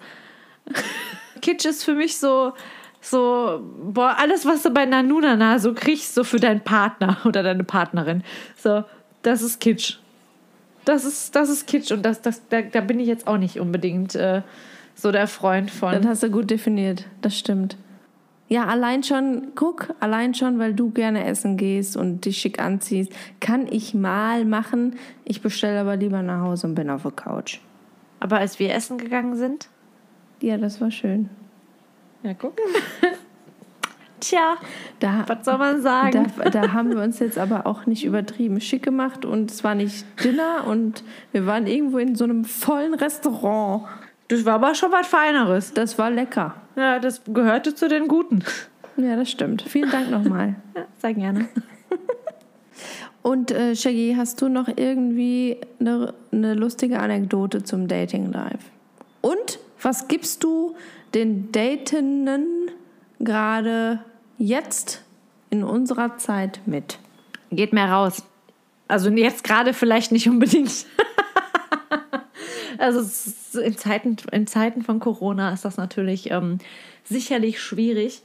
Kitsch ist für mich so, so, boah, alles, was du bei Nanunana so kriegst, so für deinen Partner oder deine Partnerin. So, das ist Kitsch. Das ist, das ist Kitsch und das, das, da, da bin ich jetzt auch nicht unbedingt äh, so der Freund Das von. hast du gut definiert, das stimmt. Ja, allein schon, guck, allein schon, weil du gerne essen gehst und dich schick anziehst, kann ich mal machen. Ich bestelle aber lieber nach Hause und bin auf der Couch. Aber als wir essen gegangen sind, Ja, das war schön. ja, guck. Tja, Da, was soll man sagen? da, da haben wir uns jetzt aber auch nicht übertrieben schick gemacht und es war nicht Dinner und wir waren irgendwo in so einem vollen Restaurant. Das war aber schon was Feineres. Das war lecker. Ja, das gehörte zu den Guten. Ja, das stimmt. Vielen Dank nochmal. Ja, sehr gerne. Und äh, Shaggy, hast du noch irgendwie eine, eine lustige Anekdote zum Dating Life? Und was gibst du den Datenden gerade jetzt in unserer Zeit mit? Geht mehr raus. Also jetzt gerade vielleicht nicht unbedingt. also in Zeiten, in Zeiten von Corona ist das natürlich ähm, sicherlich schwierig.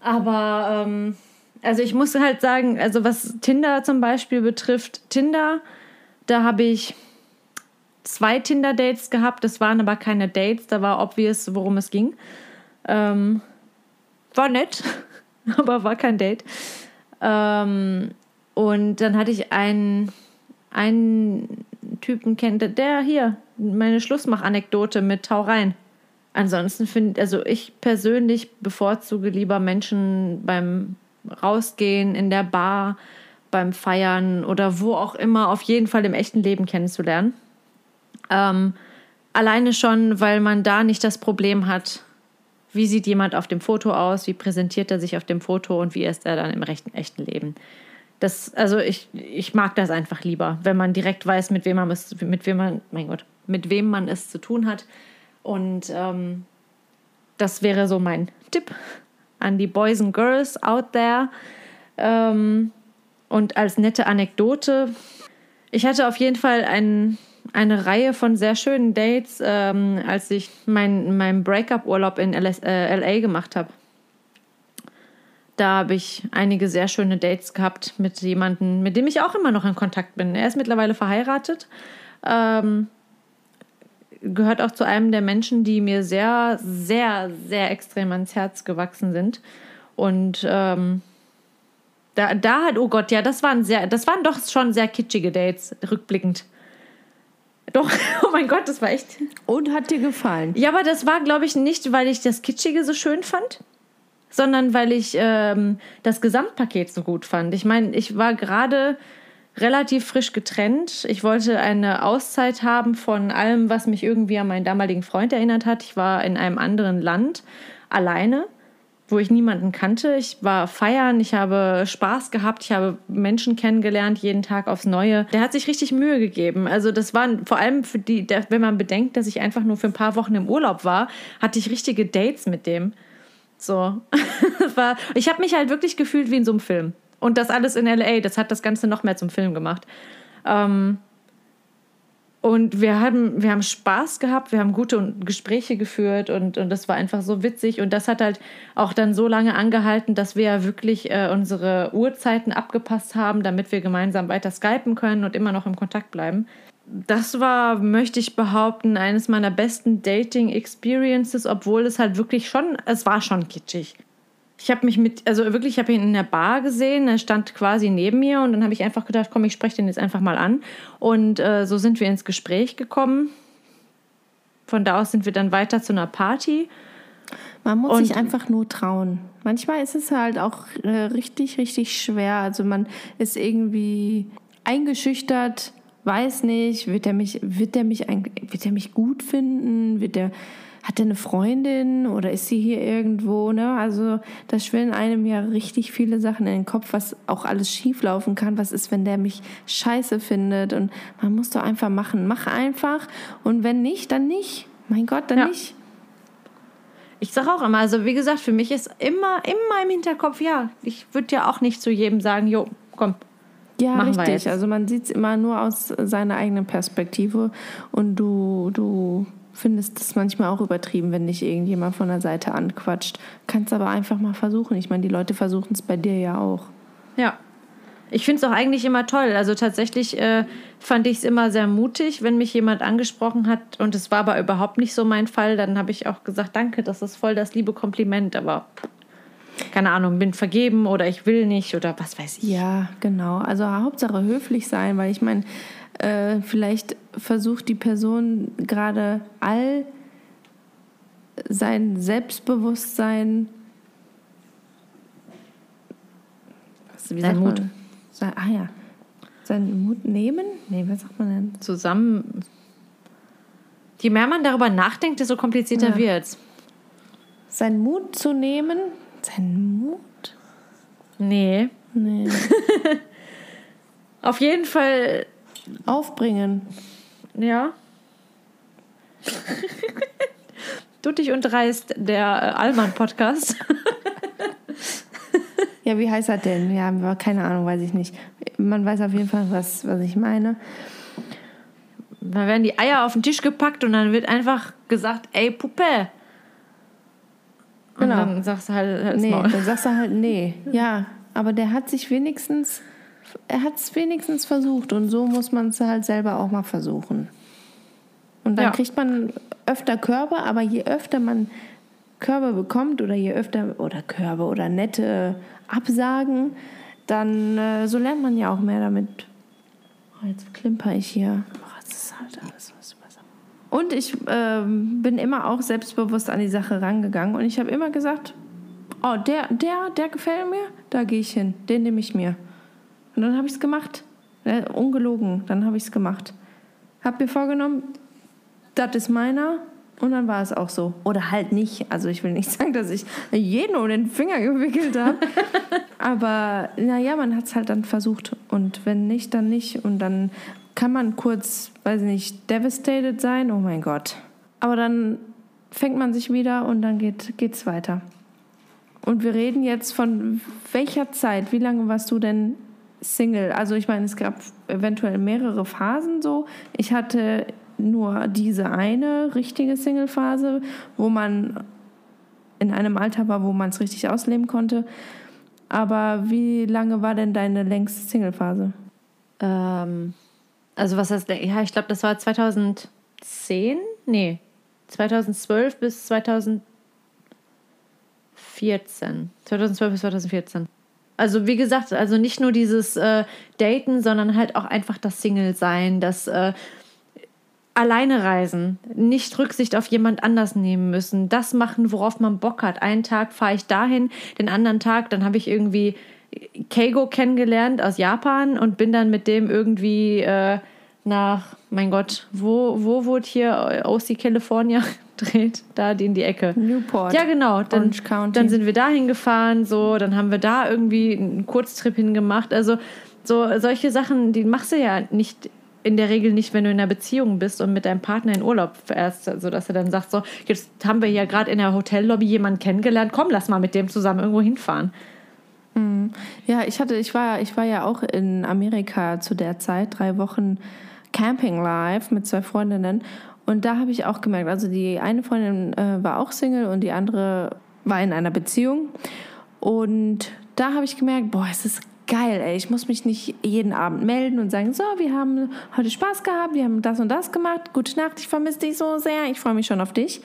Aber ähm, also ich muss halt sagen, also was Tinder zum Beispiel betrifft, Tinder, da habe ich zwei Tinder-Dates gehabt. Das waren aber keine Dates, da war obvious, worum es ging. Ähm, war nett, aber war kein Date. Ähm, und dann hatte ich einen, einen Typen kennt, der hier, meine Schlussmach-Anekdote mit Tau rein. Ansonsten finde, also ich persönlich bevorzuge lieber Menschen beim Rausgehen, in der Bar, beim Feiern oder wo auch immer, auf jeden Fall im echten Leben kennenzulernen. Ähm, alleine schon, weil man da nicht das Problem hat, wie sieht jemand auf dem Foto aus, wie präsentiert er sich auf dem Foto und wie ist er dann im rechten, echten Leben. Das, also ich, ich mag das einfach lieber, wenn man direkt weiß, mit wem man es, mit wem man, mein Gott, mit wem man es zu tun hat. Und ähm, das wäre so mein Tipp an die Boys and Girls out there. Ähm, und als nette Anekdote, ich hatte auf jeden Fall ein, eine Reihe von sehr schönen Dates, ähm, als ich mein, meinen Breakup-Urlaub in LS, äh, LA gemacht habe. Da habe ich einige sehr schöne Dates gehabt mit jemandem, mit dem ich auch immer noch in Kontakt bin. Er ist mittlerweile verheiratet. Ähm, gehört auch zu einem der Menschen, die mir sehr, sehr, sehr extrem ans Herz gewachsen sind. Und ähm, da, da hat, oh Gott, ja, das waren sehr, das waren doch schon sehr kitschige Dates, rückblickend. Doch, oh mein Gott, das war echt. Und hat dir gefallen? Ja, aber das war, glaube ich, nicht, weil ich das Kitschige so schön fand, sondern weil ich ähm, das Gesamtpaket so gut fand. Ich meine, ich war gerade relativ frisch getrennt. Ich wollte eine Auszeit haben von allem, was mich irgendwie an meinen damaligen Freund erinnert hat. Ich war in einem anderen Land alleine, wo ich niemanden kannte. Ich war feiern, ich habe Spaß gehabt, ich habe Menschen kennengelernt, jeden Tag aufs Neue. Der hat sich richtig Mühe gegeben. Also das waren vor allem für die, wenn man bedenkt, dass ich einfach nur für ein paar Wochen im Urlaub war, hatte ich richtige Dates mit dem. So. war, ich habe mich halt wirklich gefühlt wie in so einem Film. Und das alles in LA, das hat das Ganze noch mehr zum Film gemacht. Ähm, und wir haben, wir haben Spaß gehabt, wir haben gute Gespräche geführt und, und das war einfach so witzig. Und das hat halt auch dann so lange angehalten, dass wir ja wirklich äh, unsere Uhrzeiten abgepasst haben, damit wir gemeinsam weiter skypen können und immer noch im Kontakt bleiben. Das war, möchte ich behaupten, eines meiner besten Dating-Experiences, obwohl es halt wirklich schon, es war schon kitschig. Ich habe mich mit, also wirklich, ich habe ihn in der Bar gesehen, er stand quasi neben mir und dann habe ich einfach gedacht, komm, ich spreche den jetzt einfach mal an. Und äh, so sind wir ins Gespräch gekommen. Von da aus sind wir dann weiter zu einer Party. Man muss Und- sich einfach nur trauen. Manchmal ist es halt auch äh, richtig, richtig schwer. Also man ist irgendwie eingeschüchtert, weiß nicht, wird er mich, wird er mich, wird er mich gut finden? Wird er, hat er eine Freundin oder ist sie hier irgendwo? Ne? Also da schwirren einem ja richtig viele Sachen in den Kopf, was auch alles schieflaufen kann. Was ist, wenn der mich scheiße findet? Und man muss doch einfach machen. Mach einfach. Und wenn nicht, dann nicht. Mein Gott, dann Ja. nicht. Ich sage auch immer, also wie gesagt, für mich ist immer, immer im Hinterkopf, ja, ich würde ja auch nicht zu jedem sagen, jo, komm. Ja, Machen richtig. jetzt. Also man sieht es immer nur aus seiner eigenen Perspektive und du, du findest es manchmal auch übertrieben, wenn dich irgendjemand von der Seite anquatscht. Kannst aber einfach mal versuchen. Ich meine, die Leute versuchen es bei dir ja auch. Ja. Ich finde es auch eigentlich immer toll. Also tatsächlich äh, fand ich es immer sehr mutig, wenn mich jemand angesprochen hat und es war aber überhaupt nicht so mein Fall. Dann habe ich auch gesagt, danke, das ist voll das liebe Kompliment, aber keine Ahnung, bin vergeben oder ich will nicht oder was weiß ich. Ja, genau. Also Hauptsache höflich sein, weil ich meine, äh, vielleicht versucht die Person gerade all sein Selbstbewusstsein, was, wie Sein Mut. Sein, ah ja, seinen Mut nehmen? Nee, was sagt man denn? Zusammen. Je mehr man darüber nachdenkt, desto komplizierter Ja. wird's. Seinen Mut zu nehmen? Seinen Mut? Nee. Nee. Auf jeden Fall, Aufbringen. ja. du dich und dreist, der äh, Allmann-Podcast. Ja, wie heißt das denn? Ja, keine Ahnung, weiß ich nicht. Man weiß auf jeden Fall, was, was ich meine. Da werden die Eier auf den Tisch gepackt und dann wird einfach gesagt, ey Puppe. Und Genau. dann sagst du halt, halt's Nee, Maul. dann sagst du halt nee. Ja, aber der hat sich wenigstens, er hat es wenigstens versucht und so muss man es halt selber auch mal versuchen. Und dann Ja. kriegt man öfter Körbe, aber je öfter man Körbe bekommt oder je öfter, oder Körbe oder nette Absagen, dann äh, so lernt man ja auch mehr damit. Oh, jetzt klimper ich hier. Oh, das ist halt alles was besser. Und ich ähm, bin immer auch selbstbewusst an die Sache rangegangen und ich habe immer gesagt, oh, der, der, der gefällt mir, da gehe ich hin, den nehme ich mir. Und dann habe ich es gemacht. Äh, ungelogen, dann habe ich es gemacht. Habe mir vorgenommen, das ist meiner und dann war es auch so. Oder halt nicht. Also ich will nicht sagen, dass ich jeden um den Finger gewickelt habe. Aber naja, man hat es halt dann versucht. Und wenn nicht, dann nicht. Und dann kann man kurz, weiß ich nicht, devastated sein. Oh mein Gott. Aber dann fängt man sich wieder und dann geht geht's weiter. Und wir reden jetzt von welcher Zeit? Wie lange warst du denn Single? Also ich meine, es gab eventuell mehrere Phasen so. Ich hatte nur diese eine richtige Single-Phase, wo man in einem Alter war, wo man es richtig ausleben konnte. Aber wie lange war denn deine längste Single-Phase? Ähm, also was heißt, ja, ich glaube, das war 2010? Nee, 2012 bis 2014. 2012 bis 2014. Also wie gesagt, also nicht nur dieses äh, Daten, sondern halt auch einfach das Single-Sein, das äh, alleine reisen, nicht Rücksicht auf jemand anders nehmen müssen, das machen, worauf man Bock hat. Einen Tag fahre ich dahin, den anderen Tag, dann habe ich irgendwie Keigo kennengelernt aus Japan und bin dann mit dem irgendwie äh, nach, mein Gott, wo, wo wurde hier OC California gedreht? Da in die Ecke. Newport. Ja, genau. Dann, dann sind wir da hingefahren, so, dann haben wir da irgendwie einen Kurztrip hingemacht. Also so solche Sachen, die machst du ja nicht in der Regel nicht, wenn du in einer Beziehung bist und mit deinem Partner in Urlaub fährst, also dass er dann sagt, so, jetzt haben wir ja gerade in der Hotellobby jemanden kennengelernt, komm, lass mal mit dem zusammen irgendwo hinfahren. Ja, ich hatte, ich war, ich war ja auch in Amerika zu der Zeit, drei Wochen Camping live mit zwei Freundinnen. Und da habe ich auch gemerkt, also die eine Freundin äh, war auch Single und die andere war in einer Beziehung. Und da habe ich gemerkt, boah, es ist geil, ey. Ich muss mich nicht jeden Abend melden und sagen, so, wir haben heute Spaß gehabt, wir haben das und das gemacht. Gute Nacht, ich vermisse dich so sehr, ich freue mich schon auf dich.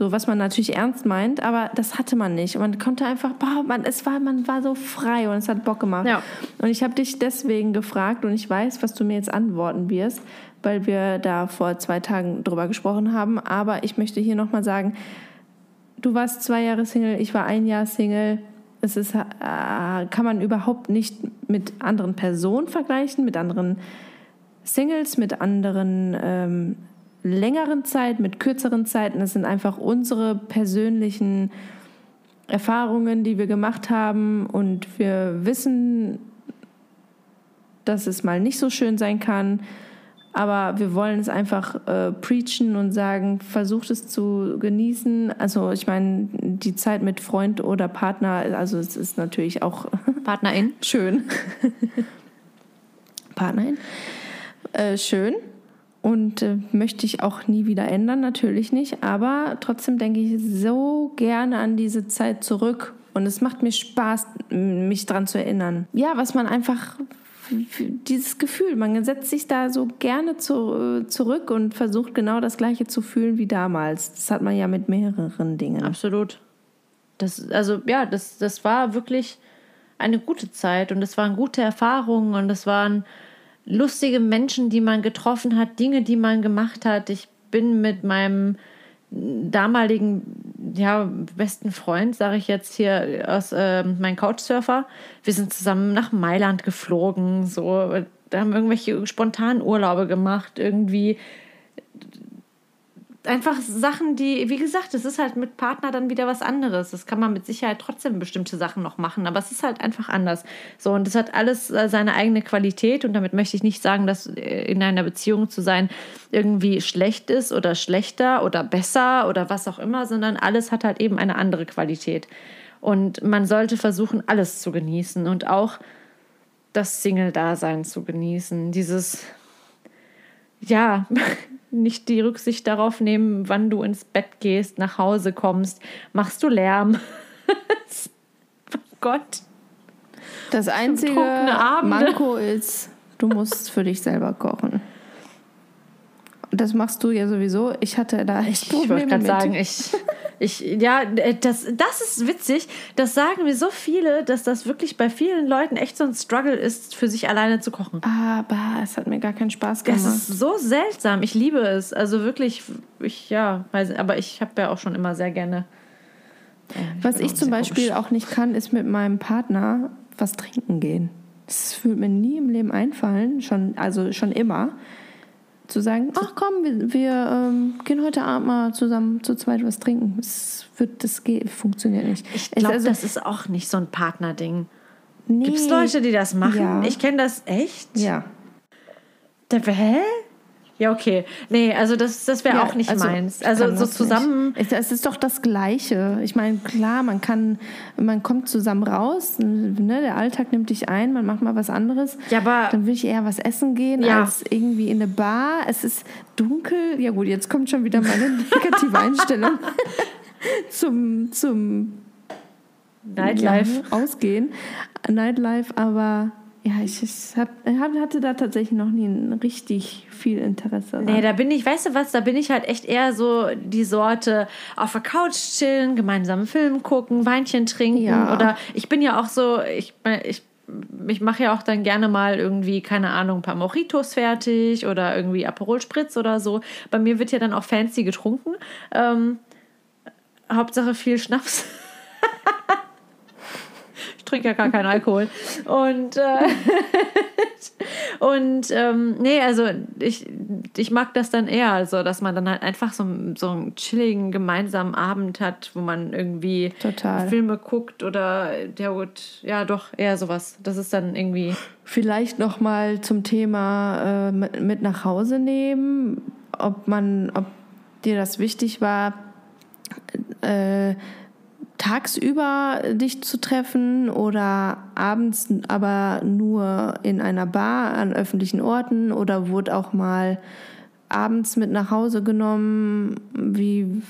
So, was man natürlich ernst meint, aber das hatte man nicht. Man konnte einfach, boah, man, es war, man war so frei und es hat Bock gemacht. Ja. Und ich habe dich deswegen gefragt und ich weiß, was du mir jetzt antworten wirst, weil wir da vor zwei Tagen drüber gesprochen haben. Aber ich möchte hier nochmal sagen, du warst zwei Jahre Single, ich war ein Jahr Single. Es ist, äh, kann man überhaupt nicht mit anderen Personen vergleichen, mit anderen Singles, mit anderen ähm, längeren Zeit, mit kürzeren Zeiten. Das sind einfach unsere persönlichen Erfahrungen, die wir gemacht haben und wir wissen, dass es mal nicht so schön sein kann. aber wir wollen es einfach äh, preachen und sagen, versucht es zu genießen. Also ich meine, die Zeit mit Freund oder Partner, also es ist natürlich auch Partnerin. schön. Partnerin. Äh, schön. Und äh, möchte ich auch nie wieder ändern, natürlich nicht. Aber trotzdem denke ich so gerne an diese Zeit zurück. Und es macht mir Spaß, mich daran zu erinnern. Ja, was man einfach dieses Gefühl. Man setzt sich da so gerne zu, zurück und versucht genau das Gleiche zu fühlen wie damals. Das hat man ja mit mehreren Dingen. Absolut. Das, also ja, das, das war wirklich eine gute Zeit und es waren gute Erfahrungen und es waren lustige Menschen, die man getroffen hat, Dinge, die man gemacht hat. Ich bin mit meinem damaligen ja, besten Freund, sage ich jetzt hier aus äh, mein Couchsurfer. Wir sind zusammen nach Mailand geflogen, so, da haben irgendwelche spontanen Urlaube gemacht, irgendwie einfach Sachen, die, wie gesagt, es ist halt mit Partner dann wieder was anderes. Das kann man mit Sicherheit trotzdem bestimmte Sachen noch machen, aber es ist halt einfach anders. So, und es hat alles äh, seine eigene Qualität und damit möchte ich nicht sagen, dass äh, in einer Beziehung zu sein irgendwie schlecht ist oder schlechter oder besser oder was auch immer, sondern alles hat halt eben eine andere Qualität. Und man sollte versuchen, alles zu genießen und auch das Single-Dasein zu genießen. Dieses, ja, nicht die Rücksicht darauf nehmen, wann du ins Bett gehst, nach Hause kommst, machst du Lärm. oh Gott. Das einzige Manko ist, du musst für dich selber kochen. Das machst du ja sowieso. Ich hatte da echt Probleme Ich wollte gerade sagen, ich, ich, ja, äh, das, das ist witzig. Das sagen mir so viele, dass das wirklich bei vielen Leuten echt so ein Struggle ist, für sich alleine zu kochen. Aber es hat mir gar keinen Spaß gemacht. Das ist so seltsam. Ich liebe es. Also wirklich, ich, ja, weiß, aber ich habe ja auch schon immer sehr gerne. Äh, was ich zum Beispiel komisch. auch nicht kann, ist mit meinem Partner was trinken gehen. Das würde mir nie im Leben einfallen, schon, also schon immer zu sagen, ach komm, wir, wir ähm, gehen heute Abend mal zusammen zu zweit was trinken. Das, wird, das geht, funktioniert nicht. Ich glaube, also, das ist auch nicht so ein Partnerding. Nee. Gibt es Leute, die das machen? Ja. Ich kenne das echt. Ja. Der, hä? Ja, okay. Nee, also das, das wäre ja, auch nicht also meins. Also so zusammen. Nicht. Es ist doch das Gleiche. Ich meine, klar, man kann, man kommt zusammen raus, ne, der Alltag nimmt dich ein, man macht mal was anderes. Ja, aber. Dann will ich eher was essen gehen, ja. als irgendwie in eine Bar. Es ist dunkel. Ja, gut, jetzt kommt schon wieder meine negative Einstellung zum, zum Nightlife. Ja, ausgehen. Nightlife, aber ja, ich, ich hab, hatte da tatsächlich noch nie richtig viel Interesse. Daran. Nee, da bin ich, weißt du was, da bin ich halt echt eher so die Sorte auf der Couch chillen, gemeinsam Film gucken, Weinchen trinken. Ja. Oder ich bin ja auch so, ich, ich, ich mache ja auch dann gerne mal irgendwie, keine Ahnung, ein paar Mojitos fertig oder irgendwie Aperol Spritz oder so. Bei mir wird ja dann auch fancy getrunken. Ähm, Hauptsache viel Schnaps. trinke ja gar keinen Alkohol. Und, äh, und ähm, nee, also ich, ich mag das dann eher, also dass man dann halt einfach so, so einen chilligen gemeinsamen Abend hat, wo man irgendwie Total. Filme guckt oder ja gut, ja doch, eher sowas. Das ist dann irgendwie. Vielleicht nochmal zum Thema äh, mit, mit nach Hause nehmen, ob man, ob dir das wichtig war, äh, tagsüber dich zu treffen oder abends aber nur in einer Bar an öffentlichen Orten oder wurde auch mal abends mit nach Hause genommen? Wie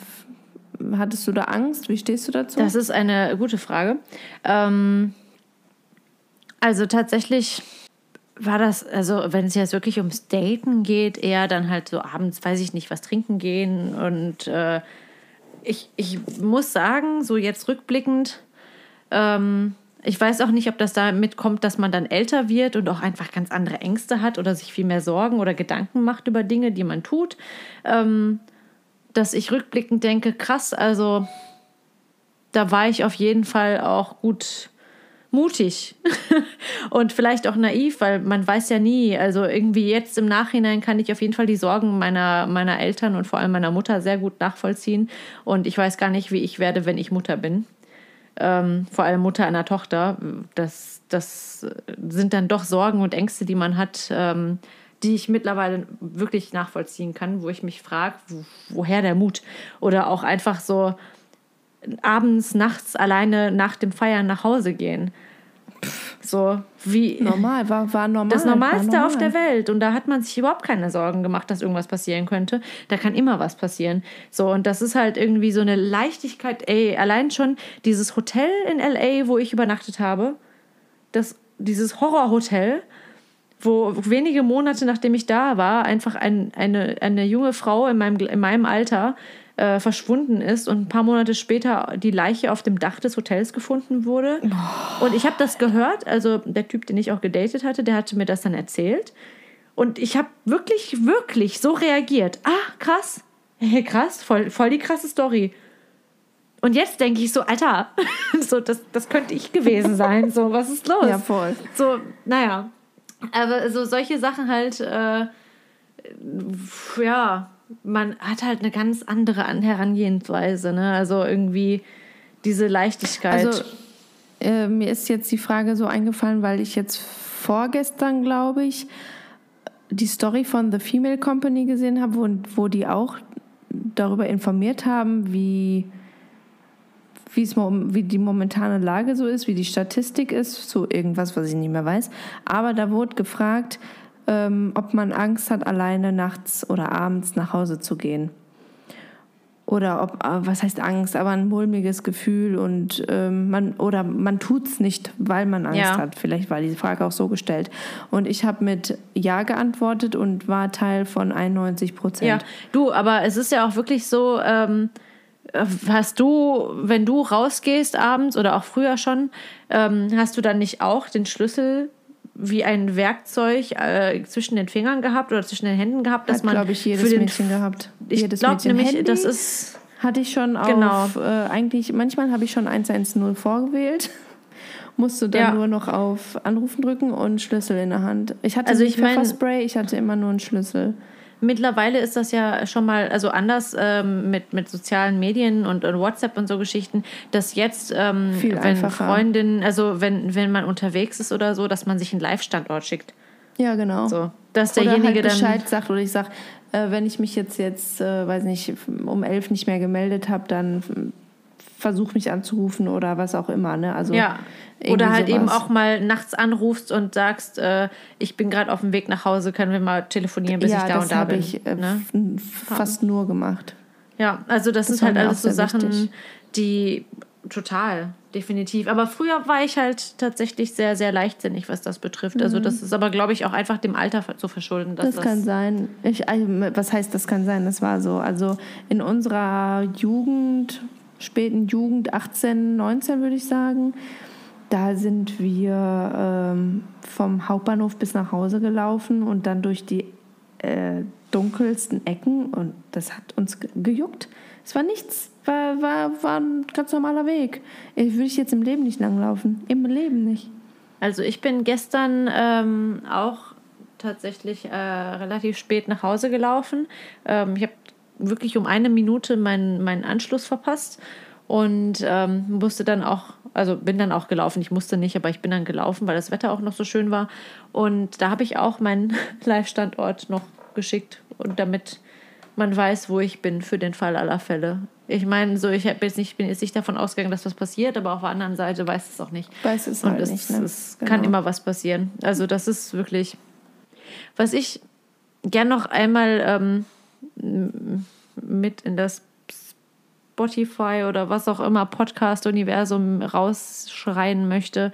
hattest du da Angst? Wie stehst du dazu? Das ist eine gute Frage. Ähm, also tatsächlich war das, also wenn es jetzt wirklich ums Daten geht, eher dann halt so abends, weiß ich nicht, was trinken gehen und äh, ich, ich muss sagen, so jetzt rückblickend, ähm, ich weiß auch nicht, ob das damit kommt, dass man dann älter wird und auch einfach ganz andere Ängste hat oder sich viel mehr Sorgen oder Gedanken macht über Dinge, die man tut. Ähm, dass ich rückblickend denke, krass, also da war ich auf jeden Fall auch gut mutig und vielleicht auch naiv, weil man weiß ja nie. Also irgendwie jetzt im Nachhinein kann ich auf jeden Fall die Sorgen meiner, meiner Eltern und vor allem meiner Mutter sehr gut nachvollziehen. Und ich weiß gar nicht, wie ich werde, wenn ich Mutter bin. Ähm, vor allem Mutter einer Tochter. Das, das sind dann doch Sorgen und Ängste, die man hat, ähm, die ich mittlerweile wirklich nachvollziehen kann, wo ich mich frage, wo, woher der Mut? Oder auch einfach so abends, nachts alleine nach dem Feiern nach Hause gehen. So wie. Normal, war, war normal. Das Normalste normal. auf der Welt. Und da hat man sich überhaupt keine Sorgen gemacht, dass irgendwas passieren könnte. Da kann immer was passieren. So, und das ist halt irgendwie so eine Leichtigkeit. Ey, allein schon dieses Hotel in LA, wo ich übernachtet habe, das, dieses Horrorhotel, wo wenige Monate nachdem ich da war, einfach ein, eine, eine junge Frau in meinem, in meinem Alter äh, verschwunden ist und ein paar Monate später die Leiche auf dem Dach des Hotels gefunden wurde. Und ich habe das gehört, also der Typ, den ich auch gedatet hatte, der hatte mir das dann erzählt. Und ich habe wirklich, wirklich so reagiert. Ah, krass. Hey, krass, voll, voll die krasse Story. Und jetzt denke ich so, Alter, so, das, das könnte ich gewesen sein. So, was ist los? Ja, voll. So, naja. Aber so solche Sachen halt, äh, ja, man hat halt eine ganz andere An- Herangehensweise, ne? Also irgendwie diese Leichtigkeit. Also äh, mir ist jetzt die Frage so eingefallen, weil ich jetzt vorgestern, glaube ich, die Story von The Female Company gesehen habe, wo, wo die auch darüber informiert haben, wie, wie die momentane Lage so ist, wie die Statistik ist, so irgendwas, was ich nicht mehr weiß. Aber da wurde gefragt, ähm, ob man Angst hat, alleine nachts oder abends nach Hause zu gehen. Oder ob, äh, was heißt Angst, aber ein mulmiges Gefühl und ähm, man, oder man tut's nicht, weil man Angst Ja. hat. Vielleicht war die Frage auch so gestellt. Und ich habe mit Ja geantwortet und war Teil von 91 Prozent. ja, du, aber es ist ja auch wirklich so, ähm, hast du, wenn du rausgehst abends oder auch früher schon, ähm, hast du dann nicht auch den Schlüssel wie ein Werkzeug äh, zwischen den Fingern gehabt oder zwischen den Händen gehabt, dass Hat, man glaube ich, jedes für den Mädchen gehabt. Ich glaube nämlich, Handy das ist hatte ich schon auf, Genau. äh, eigentlich, manchmal habe ich schon 110 vorgewählt. Musste dann Ja. nur noch auf Anrufen drücken und Schlüssel in der Hand. Ich hatte Also ich mein- Pfefferspray, ich hatte immer nur einen Schlüssel. Mittlerweile ist das ja schon mal also anders ähm, mit, mit sozialen Medien und, und WhatsApp und so Geschichten, dass jetzt, ähm, Viel wenn einfacher. Freundinnen, also wenn, wenn man unterwegs ist oder so, dass man sich einen Live-Standort schickt. Ja, genau. So, dass Oder derjenige halt dann. Bescheid sagt oder ich sage, äh, wenn ich mich jetzt jetzt, äh, weiß nicht, um elf nicht mehr gemeldet habe, dann versuch mich anzurufen oder was auch immer. Ne? Also Ja. Oder halt eben sowas. auch mal nachts anrufst und sagst, äh, ich bin gerade auf dem Weg nach Hause, können wir mal telefonieren, bis ja, ich da das und da habe bin. ich äh, ne? fast nur gemacht. Ja, also das, Das sind halt alles so Sachen, wichtig. die total, definitiv. Aber früher war ich halt tatsächlich sehr, sehr leichtsinnig, was das betrifft. Also das ist aber, glaube ich, auch einfach dem Alter zu verschulden. Mhm. Das kann sein. Ich, äh, was heißt, das kann sein? Das war so. Also in unserer Jugend, späten Jugend, 18, 19 würde ich sagen, da sind wir ähm, vom Hauptbahnhof bis nach Hause gelaufen und dann durch die äh, dunkelsten Ecken und das hat uns ge- gejuckt. Es war nichts, war, war, war ein ganz normaler Weg. Ich würde jetzt im Leben nicht langlaufen. Im Leben nicht. Also ich bin gestern ähm, auch tatsächlich äh, relativ spät nach Hause gelaufen. Ähm, ich habe wirklich um eine Minute meinen, meinen Anschluss verpasst und ähm, musste dann auch, also bin dann auch gelaufen. Ich musste nicht, aber ich bin dann gelaufen, weil das Wetter auch noch so schön war. Und da habe ich auch meinen Live-Standort noch geschickt und damit man weiß, wo ich bin für den Fall aller Fälle. Ich meine, so ich jetzt nicht, bin jetzt nicht davon ausgegangen, dass was passiert, aber auf der anderen Seite weiß es auch nicht. Weiß es Und halt es, nicht. Ne? es kann immer was passieren. Also das ist wirklich, was ich gern noch einmal ähm, mit in das Spotify oder was auch immer Podcast-Universum rausschreien möchte,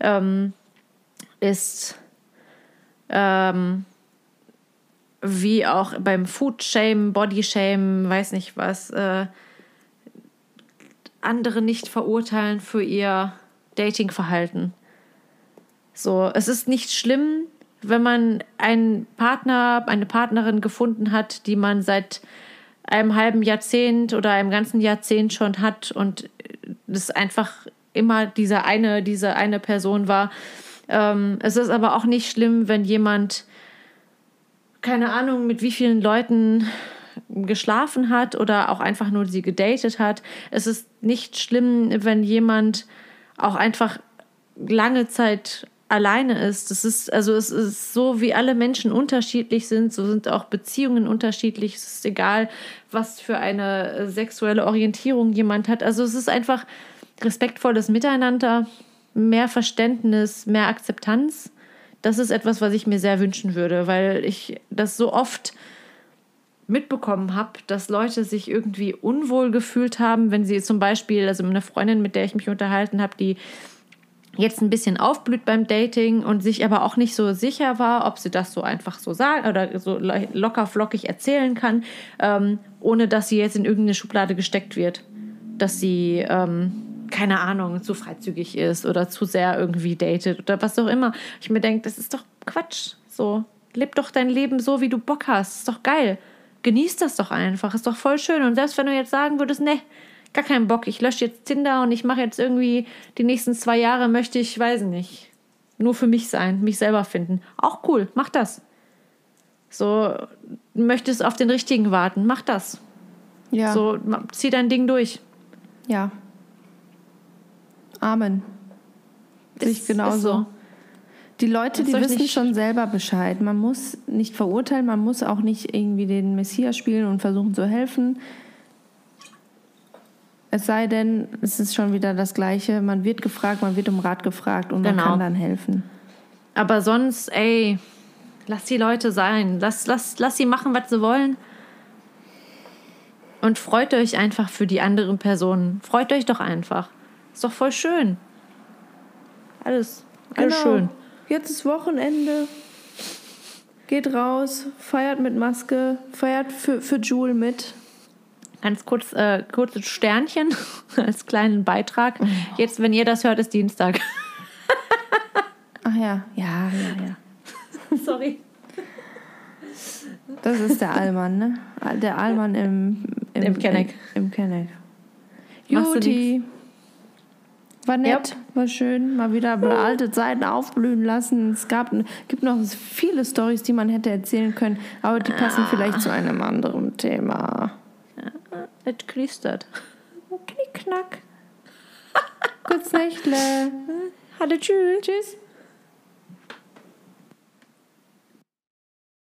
ähm, ist ähm, wie auch beim Food-Shame, Body-Shame, weiß nicht was, äh, andere nicht verurteilen für ihr Datingverhalten. So, es ist nicht schlimm, wenn man einen Partner, eine Partnerin gefunden hat, die man seit einem halben Jahrzehnt oder einem ganzen Jahrzehnt schon hat und das einfach immer diese eine, diese eine Person war. Ähm, es ist aber auch nicht schlimm, wenn jemand, keine Ahnung, mit wie vielen Leuten geschlafen hat oder auch einfach nur sie gedatet hat. Es ist nicht schlimm, wenn jemand auch einfach lange Zeit alleine ist. Das ist, also es ist so, wie alle Menschen unterschiedlich sind, so sind auch Beziehungen unterschiedlich. Es ist egal, was für eine sexuelle Orientierung jemand hat. Also es ist einfach respektvolles Miteinander, mehr Verständnis, mehr Akzeptanz. Das ist etwas, was ich mir sehr wünschen würde, weil ich das so oft mitbekommen habe, dass Leute sich irgendwie unwohl gefühlt haben, wenn sie zum Beispiel, also eine Freundin, mit der ich mich unterhalten habe, die jetzt ein bisschen aufblüht beim Dating und sich aber auch nicht so sicher war, ob sie das so einfach so sagen oder so locker flockig erzählen kann, ähm, ohne dass sie jetzt in irgendeine Schublade gesteckt wird, dass sie ähm, keine Ahnung zu freizügig ist oder zu sehr irgendwie datet oder was auch immer. Ich mir denke, das ist doch Quatsch. So leb doch dein Leben so, wie du Bock hast. Ist doch geil. Genieß das doch einfach. Ist doch voll schön. Und selbst wenn du jetzt sagen würdest, ne, gar keinen Bock, ich lösche jetzt Tinder und ich mache jetzt irgendwie die nächsten zwei Jahre, möchte ich, weiß nicht, nur für mich sein, mich selber finden. Auch cool, mach das. So, möchtest auf den richtigen warten, mach das. Ja. So, zieh dein Ding durch. Ja. Amen. Sich genauso. So. Die Leute, die wissen schon selber Bescheid. Man muss nicht verurteilen, man muss auch nicht irgendwie den Messias spielen und versuchen zu helfen. Es sei denn, es ist schon wieder das Gleiche. Man wird gefragt, man wird um Rat gefragt und genau. man kann dann helfen. Aber sonst, ey, lass die Leute sein. Lass, lass, lass sie machen, was sie wollen. Und freut euch einfach für die anderen Personen. Freut euch doch einfach. Ist doch voll schön. Alles, alles genau. schön. Jetzt ist Wochenende. Geht raus, feiert mit Maske, feiert für, für Jule mit. Ganz kurz, äh, kurzes Sternchen als kleinen Beitrag. Oh. Jetzt, wenn ihr das hört, ist Dienstag. Ach ja, ja, ja, ja. Sorry. Das ist der Allmann, ne? Der Allmann im, im, Im Kenneck. Im, im Kenneck. Juti. War nett, yep. war schön, mal wieder alte Zeiten aufblühen lassen. Es gab, gibt noch viele Stories, die man hätte erzählen können, aber die passen ah. vielleicht zu einem anderen Thema. Es knistert. Knickknack. Kurz Nächtle. Hallo, tschüss. Tschüss.